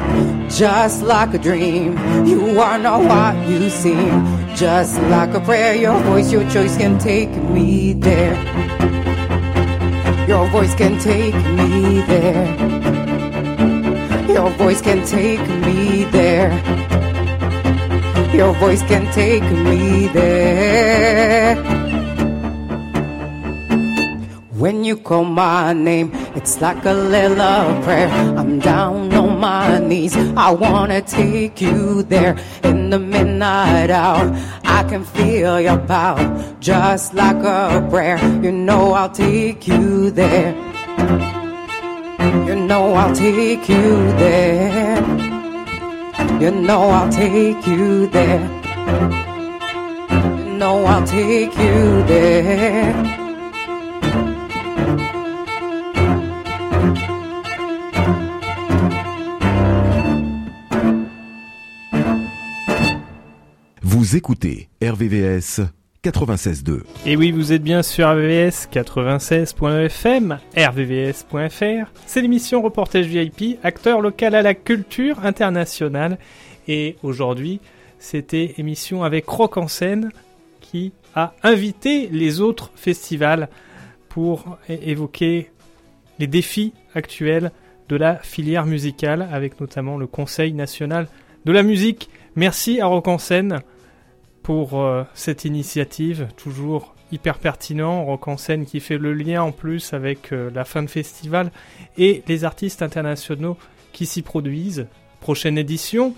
Speaker 14: just like a dream. You are not what you seem, just like a prayer. Your voice, your choice can take me there. Your voice can take me there. Your voice can take me there. Your voice can take me there. When you call my name, it's like a little prayer. I'm down on my knees. I wanna take you there in the midnight hour. I can feel your power just like a prayer. You know I'll take you there. You know I'll take you there. You know I'll take you there. You know I'll take you there.
Speaker 4: Écoutez RVVS 96.2.
Speaker 1: Et oui, vous êtes bien sur RVVS 96.fm, rvvs.fr. C'est l'émission Reportage VIP, acteur local à la culture internationale. Et aujourd'hui, c'était émission avec Rock en scène qui a invité les autres festivals pour évoquer les défis actuels de la filière musicale avec notamment le Conseil national de la musique. Merci à Rock en scène pour euh, cette initiative, toujours hyper pertinent. Rock en scène qui fait le lien en plus avec euh, la fin de festival et les artistes internationaux qui s'y produisent. Prochaine édition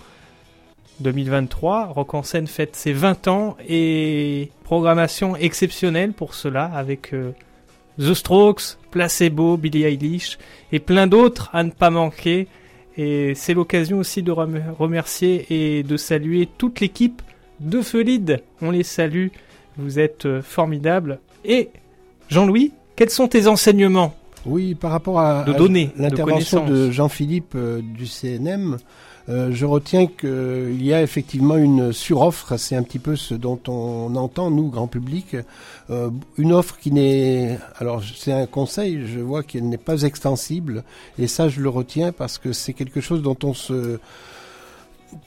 Speaker 1: 2023, Rock en scène fête ses 20 ans et programmation exceptionnelle pour cela avec euh, The Strokes, Placebo, Billie Eilish et plein d'autres à ne pas manquer. Et c'est l'occasion aussi de rem- remercier et de saluer toute l'équipe de Feulide. On les salue, vous êtes euh, formidables. Et Jean-Louis, quels sont tes enseignements
Speaker 2: Oui, par rapport à,
Speaker 1: De données,
Speaker 2: l'intervention de. Jean-Philippe euh, du CNM, euh, je retiens qu'il y a effectivement une suroffre, c'est un petit peu ce dont on entend, nous, grand public, euh, une offre qui n'est... Alors c'est un conseil, je vois qu'elle n'est pas extensible, et ça je le retiens parce que c'est quelque chose dont on se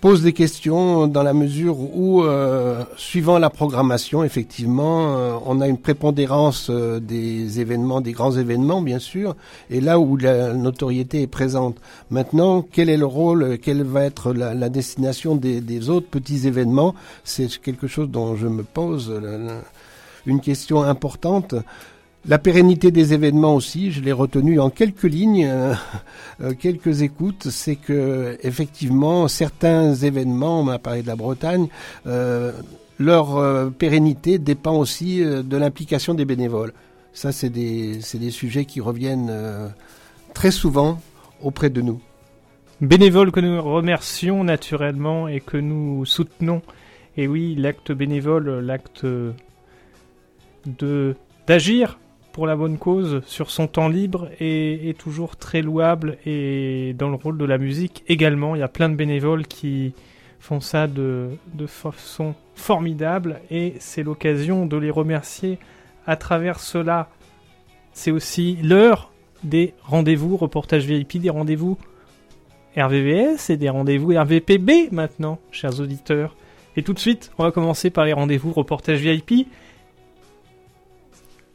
Speaker 2: pose des questions dans la mesure où, euh, suivant la programmation, effectivement, euh, on a une prépondérance euh, des événements, des grands événements, bien sûr, et là où la notoriété est présente. Maintenant, quel est le rôle, euh, quelle va être la, destination des, autres petits événements? C'est quelque chose dont je me pose euh, une question importante. La pérennité des événements aussi, je l'ai retenu en quelques lignes, euh, euh, quelques écoutes, c'est que effectivement certains événements, on m'a parlé de la Bretagne, euh, leur pérennité dépend aussi de l'implication des bénévoles. Ça, c'est des, des sujets qui reviennent très souvent auprès de nous.
Speaker 1: Bénévoles que nous remercions naturellement et que nous soutenons. Et oui, l'acte bénévole, l'acte de d'agir pour la bonne cause sur son temps libre est, est toujours très louable et dans le rôle de la musique également. Il y a plein de bénévoles qui font ça de, de façon formidable et c'est l'occasion de les remercier à travers cela. C'est aussi l'heure des rendez-vous, reportage VIP, des rendez-vous RVVS et des rendez-vous RVPB maintenant, chers auditeurs. Et tout de suite, on va commencer par les rendez-vous reportage VIP.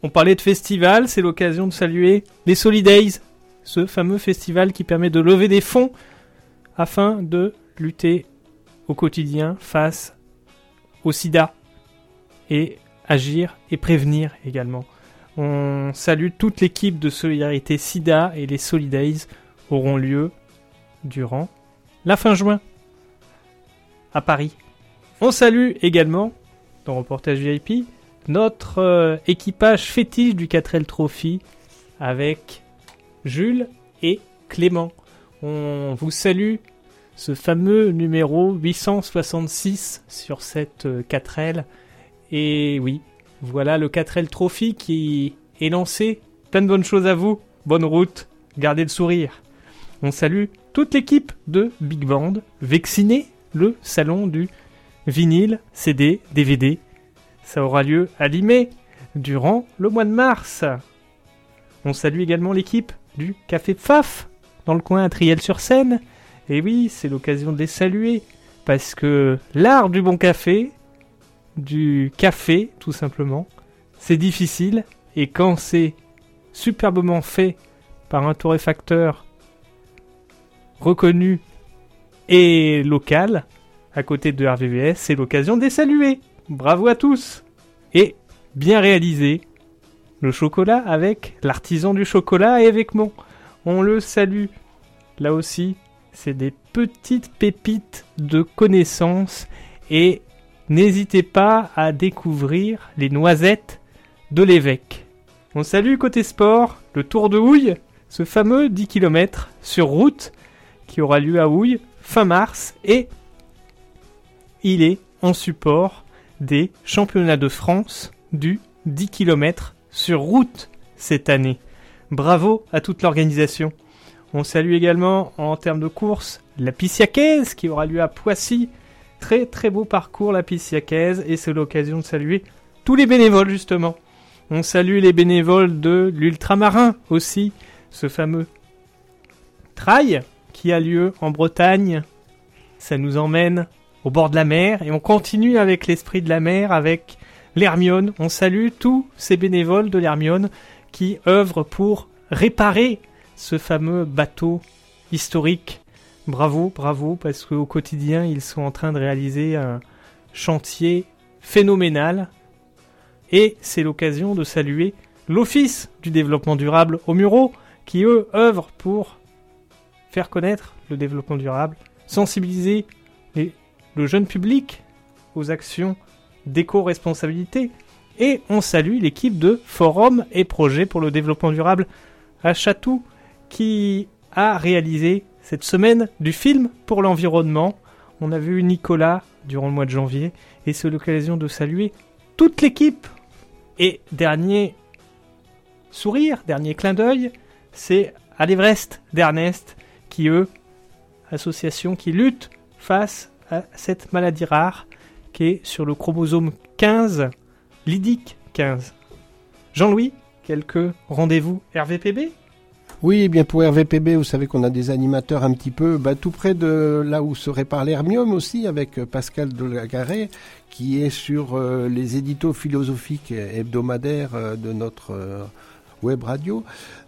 Speaker 1: On parlait de festival, c'est l'occasion de saluer les Solidays, ce fameux festival qui permet de lever des fonds afin de lutter au quotidien face au sida et agir et prévenir également. On salue toute l'équipe de solidarité sida et les Solidays auront lieu durant la fin juin à Paris. On salue également, dans Reportage VIP, notre euh, équipage fétiche du 4L Trophy avec Jules et Clément. On vous salue ce fameux numéro 866 sur cette euh, 4L. Et oui, voilà le 4L Trophy qui est lancé. Plein de bonnes choses à vous. Bonne route. Gardez le sourire. On salue toute l'équipe de Big Band, Vexciné, le salon du vinyle, CD, DVD. Ça aura lieu à Limay durant le mois de mars. On salue également l'équipe du Café Pfaf dans le coin à Triel-sur-Seine. Et oui, c'est l'occasion de les saluer parce que l'art du bon café, du café tout simplement, c'est difficile et quand c'est superbement fait par un torréfacteur reconnu et local à côté de RVVS, c'est l'occasion de les saluer. Bravo à tous Et bien réalisé, le chocolat avec l'artisan du chocolat et avec mon. On le salue. Là aussi, c'est des petites pépites de connaissances et n'hésitez pas à découvrir les noisettes de l'évêque. On salue côté sport le Tour de Houille, ce fameux 10 km sur route qui aura lieu à Houille fin mars et il est en support des championnats de France du 10 km sur route cette année. Bravo à toute l'organisation. On salue également en termes de course la Pissiacaise qui aura lieu à Poissy. Très très beau parcours la Pissiacaise et c'est l'occasion de saluer tous les bénévoles justement. On salue les bénévoles de l'ultramarin aussi, ce fameux trail qui a lieu en Bretagne. Ça nous emmène au bord de la mer et on continue avec l'esprit de la mer, avec l'Hermione. On salue tous ces bénévoles de l'Hermione qui œuvrent pour réparer ce fameux bateau historique. Bravo, bravo, parce qu'au quotidien, ils sont en train de réaliser un chantier phénoménal. Et c'est l'occasion de saluer l'Office du développement durable au Muro, qui eux œuvrent pour faire connaître le développement durable, sensibiliser les- le jeune public aux actions d'éco-responsabilité. Et on salue l'équipe de Forum et Projet pour le développement durable à Chatou qui a réalisé cette semaine du film pour l'environnement. On a vu Nicolas durant le mois de janvier et c'est l'occasion de saluer toute l'équipe. Et dernier sourire, dernier clin d'œil, c'est à l'Everest d'Ernest qui, eux, association qui lutte face à cette maladie rare qui est sur le chromosome 15, l'IDIC 15. Jean-Louis, quelques rendez-vous RVPB
Speaker 2: Oui, eh bien pour RVPB, vous savez qu'on a des animateurs un petit peu bah, tout près de là où se répare l'Hermium aussi, avec euh, Pascal Delagaré, qui est sur euh, les éditos philosophiques hebdomadaires euh, de notre web radio.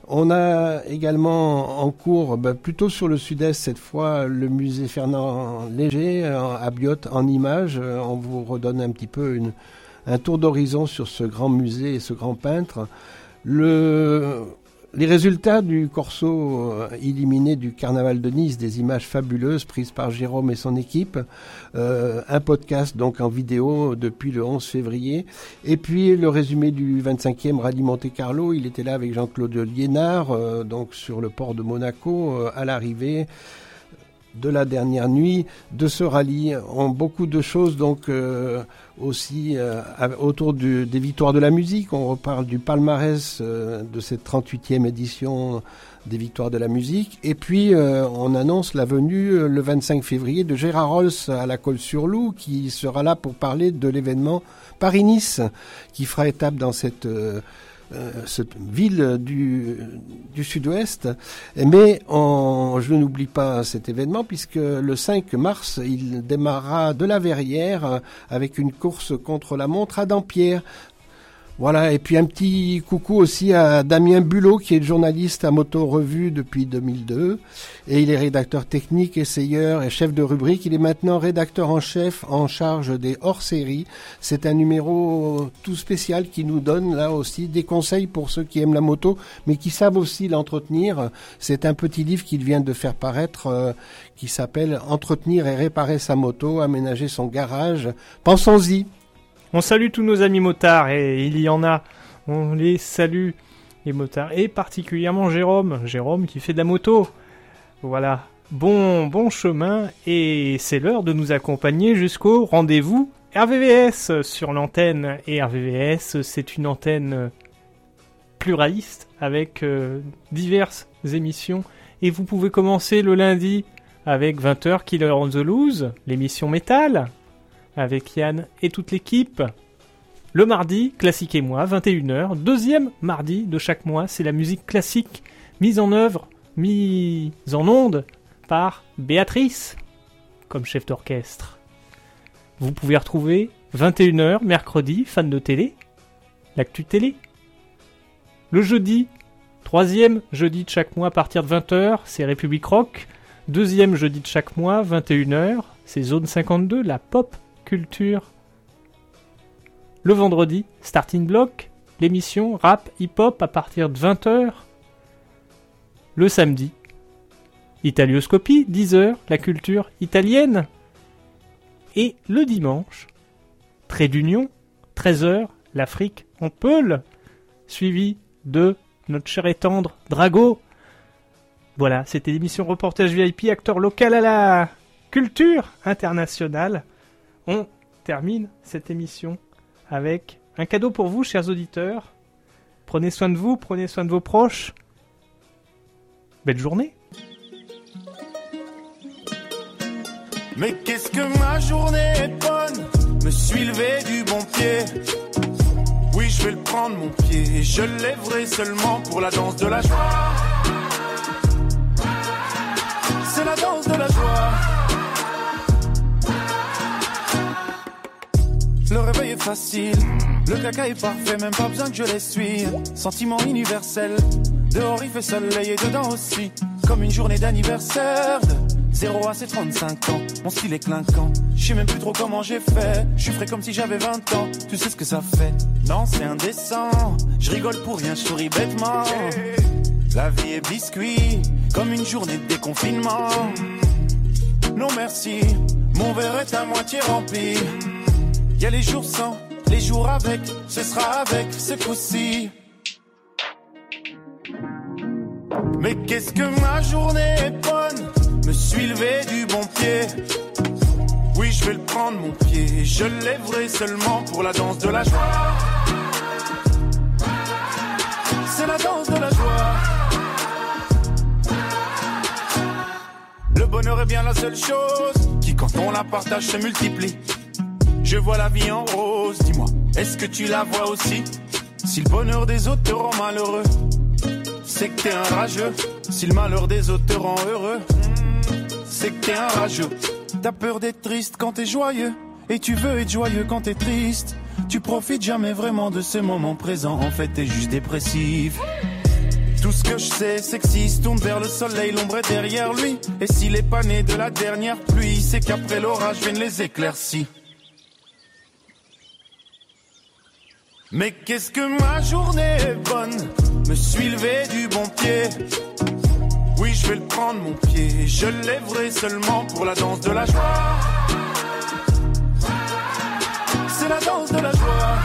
Speaker 2: On a également en cours, bah, plutôt sur le sud-est cette fois, le musée Fernand Léger euh, à Biot en images. Euh, On vous redonne un petit peu une, un tour d'horizon sur ce grand musée et ce grand peintre. Les résultats du corso euh, illuminé du Carnaval de Nice, des images fabuleuses prises par Jérôme et son équipe, euh, un podcast donc en vidéo depuis le 11 février, et puis le résumé du 25e Rallye Monte Carlo, il était là avec Jean-Claude Liénard, euh, donc sur le port de Monaco, à l'arrivée de la dernière nuit de ce rallye. On, beaucoup de choses donc euh, aussi euh, autour du- des victoires de la musique. On reparle du palmarès euh, de cette 38e édition des victoires de la musique. Et puis on annonce la venue le 25 février de Gérard Rolls à la Colle-sur-Loup qui sera là pour parler de l'événement Paris-Nice qui fera étape dans cette... euh, cette ville du, sud-ouest. Mais je n'oublie pas cet événement puisque le 5 mars, il démarrera de la Verrière euh, avec une course contre la montre à Dampierre. Voilà, et puis un petit coucou aussi à Damien Bulot, qui est journaliste à Moto Revue depuis 2002. Et il est rédacteur technique, essayeur et chef de rubrique. Il est maintenant rédacteur en chef en charge des hors-séries. C'est un numéro tout spécial qui nous donne là aussi des conseils pour ceux qui aiment la moto, mais qui savent aussi l'entretenir. C'est un petit livre qu'il vient de faire paraître euh, qui s'appelle Entretenir et réparer sa moto, aménager son garage. Pensons-y.
Speaker 1: On salue tous nos amis motards et il y en a. On les salue, les motards. Et particulièrement Jérôme. Jérôme qui fait de la moto. Voilà. Bon, bon chemin. Et c'est l'heure de nous accompagner jusqu'au rendez-vous RVVS sur l'antenne. Et RVVS, c'est une antenne pluraliste avec euh, diverses émissions. Et vous pouvez commencer le lundi avec 20h Killer on the Loose, l'émission métal, avec Yann et toute l'équipe. Le mardi, classique et moi, 21h, deuxième mardi de chaque mois, c'est la musique classique mise en œuvre, mise en onde par Béatrice comme chef d'orchestre. Vous pouvez retrouver 21h mercredi, fan de télé, l'actu télé. Le jeudi, troisième jeudi de chaque mois à partir de 20h, c'est République Rock. Deuxième jeudi de chaque mois, 21h, c'est Zone 52, la pop culture. Le vendredi, Starting Block, l'émission rap hip-hop à partir de 20h. Le samedi, Italioscopie, 10h, la culture italienne. Et le dimanche, Trait d'Union, 13h, l'Afrique en Peul, suivi de notre cher et tendre Drago. Voilà, c'était l'émission Reportage VIP, acteur local à la culture internationale. On termine cette émission avec un cadeau pour vous, chers auditeurs. Prenez soin de vous, prenez soin de vos proches. Belle journée.
Speaker 8: Mais qu'est-ce que ma journée est bonne Me suis levé du bon pied
Speaker 15: je vais le prendre mon pied et je lèverai seulement pour la danse de la joie. Le réveil est facile, le caca est parfait, même pas besoin que je l'essuie. Sentiment universel, dehors il fait soleil et dedans aussi. Comme une journée d'anniversaire de 0 à ses 35 ans. Mon style est clinquant, je sais même plus trop comment j'ai fait. Je suis frais comme si j'avais 20 ans, tu sais ce que ça fait. Non, c'est indécent, je rigole pour rien, je souris bêtement. La vie est biscuit, comme une journée de déconfinement. Non merci, mon verre est à moitié rempli. Y a les jours sans, les jours avec, ce sera avec ce coup-ci. Mais qu'est-ce que ma journée est bonne, me suis levé du bon pied. Oui, je vais le prendre mon pied, je lèverai seulement pour la danse de la joie. C'est la danse de la joie. Le bonheur est bien la seule chose qui, quand on la partage, se multiplie. Je vois la vie en rose, dis-moi, est-ce que tu la vois aussi? Si le bonheur des autres te rend malheureux, c'est que t'es un rageux. Si le malheur des autres te rend heureux, c'est que t'es un rageux. T'as peur d'être triste quand t'es joyeux, et tu veux être joyeux quand t'es triste. Tu profites jamais vraiment de ce moment présent, en fait t'es juste dépressif. Tout ce que je sais, c'est que s'il tourne vers le soleil, l'ombre est derrière lui. Et s'il est pas né de la dernière pluie, c'est qu'après l'orage viennent les éclaircies. Mais qu'est-ce que ma journée est bonne, me suis levé du bon pied. Oui, je vais le prendre mon pied, je lèverai seulement pour la danse de la joie. C'est la danse de la joie.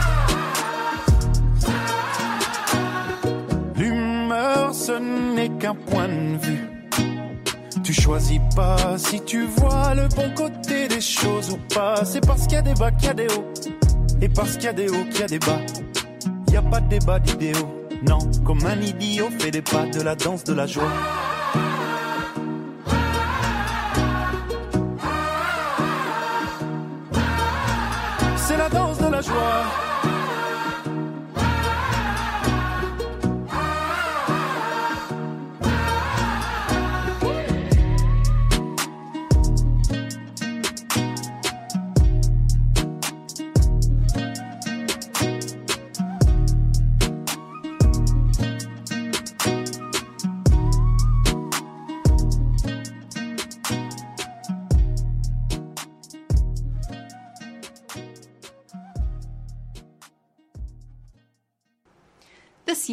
Speaker 15: L'humeur, ce n'est qu'un point de vue. Tu choisis pas si tu vois le bon côté des choses ou pas. C'est parce qu'il y a des bas qu'il y a des hauts. Et parce qu'il y a des hauts qu'il y a des bas. Y a pas de débat d'idéaux. Non, comme un idiot fait des pas de la danse de la joie. C'est la danse de la joie.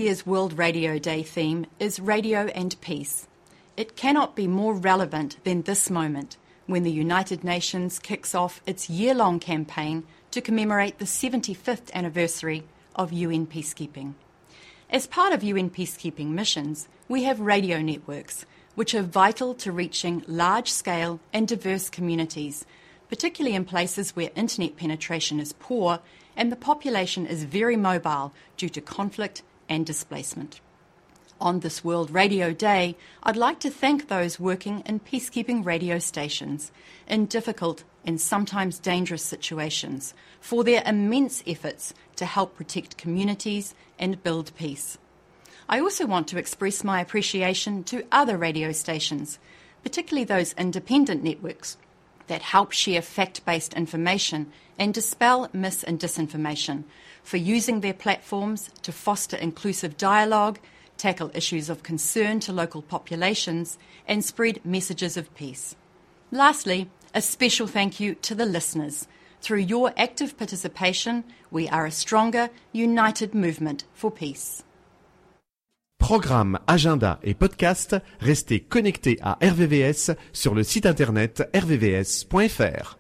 Speaker 16: Year's World Radio Day theme is Radio and Peace. It cannot be more relevant than this moment when the United Nations kicks off its year long campaign to commemorate the 75th anniversary of UN peacekeeping. As part of UN peacekeeping missions, we have radio networks, which are vital to reaching large scale and diverse communities, particularly in places where internet penetration is poor and the population is very mobile due to conflict and displacement. On this World Radio Day, I'd like to thank those working in peacekeeping radio stations in difficult and sometimes dangerous situations for their immense efforts to help protect communities and build peace. I also want to express my appreciation to other radio stations, particularly those independent networks that help share fact based information and dispel mis and disinformation, for using their platforms to foster inclusive dialogue, tackle issues of concern to local populations, and spread messages of peace. Lastly, a special thank you to the listeners. Through your active participation, we are a stronger, united movement for peace.
Speaker 13: Programme, agenda et podcast, restez connectés à RVVS sur le site internet rvvs.fr.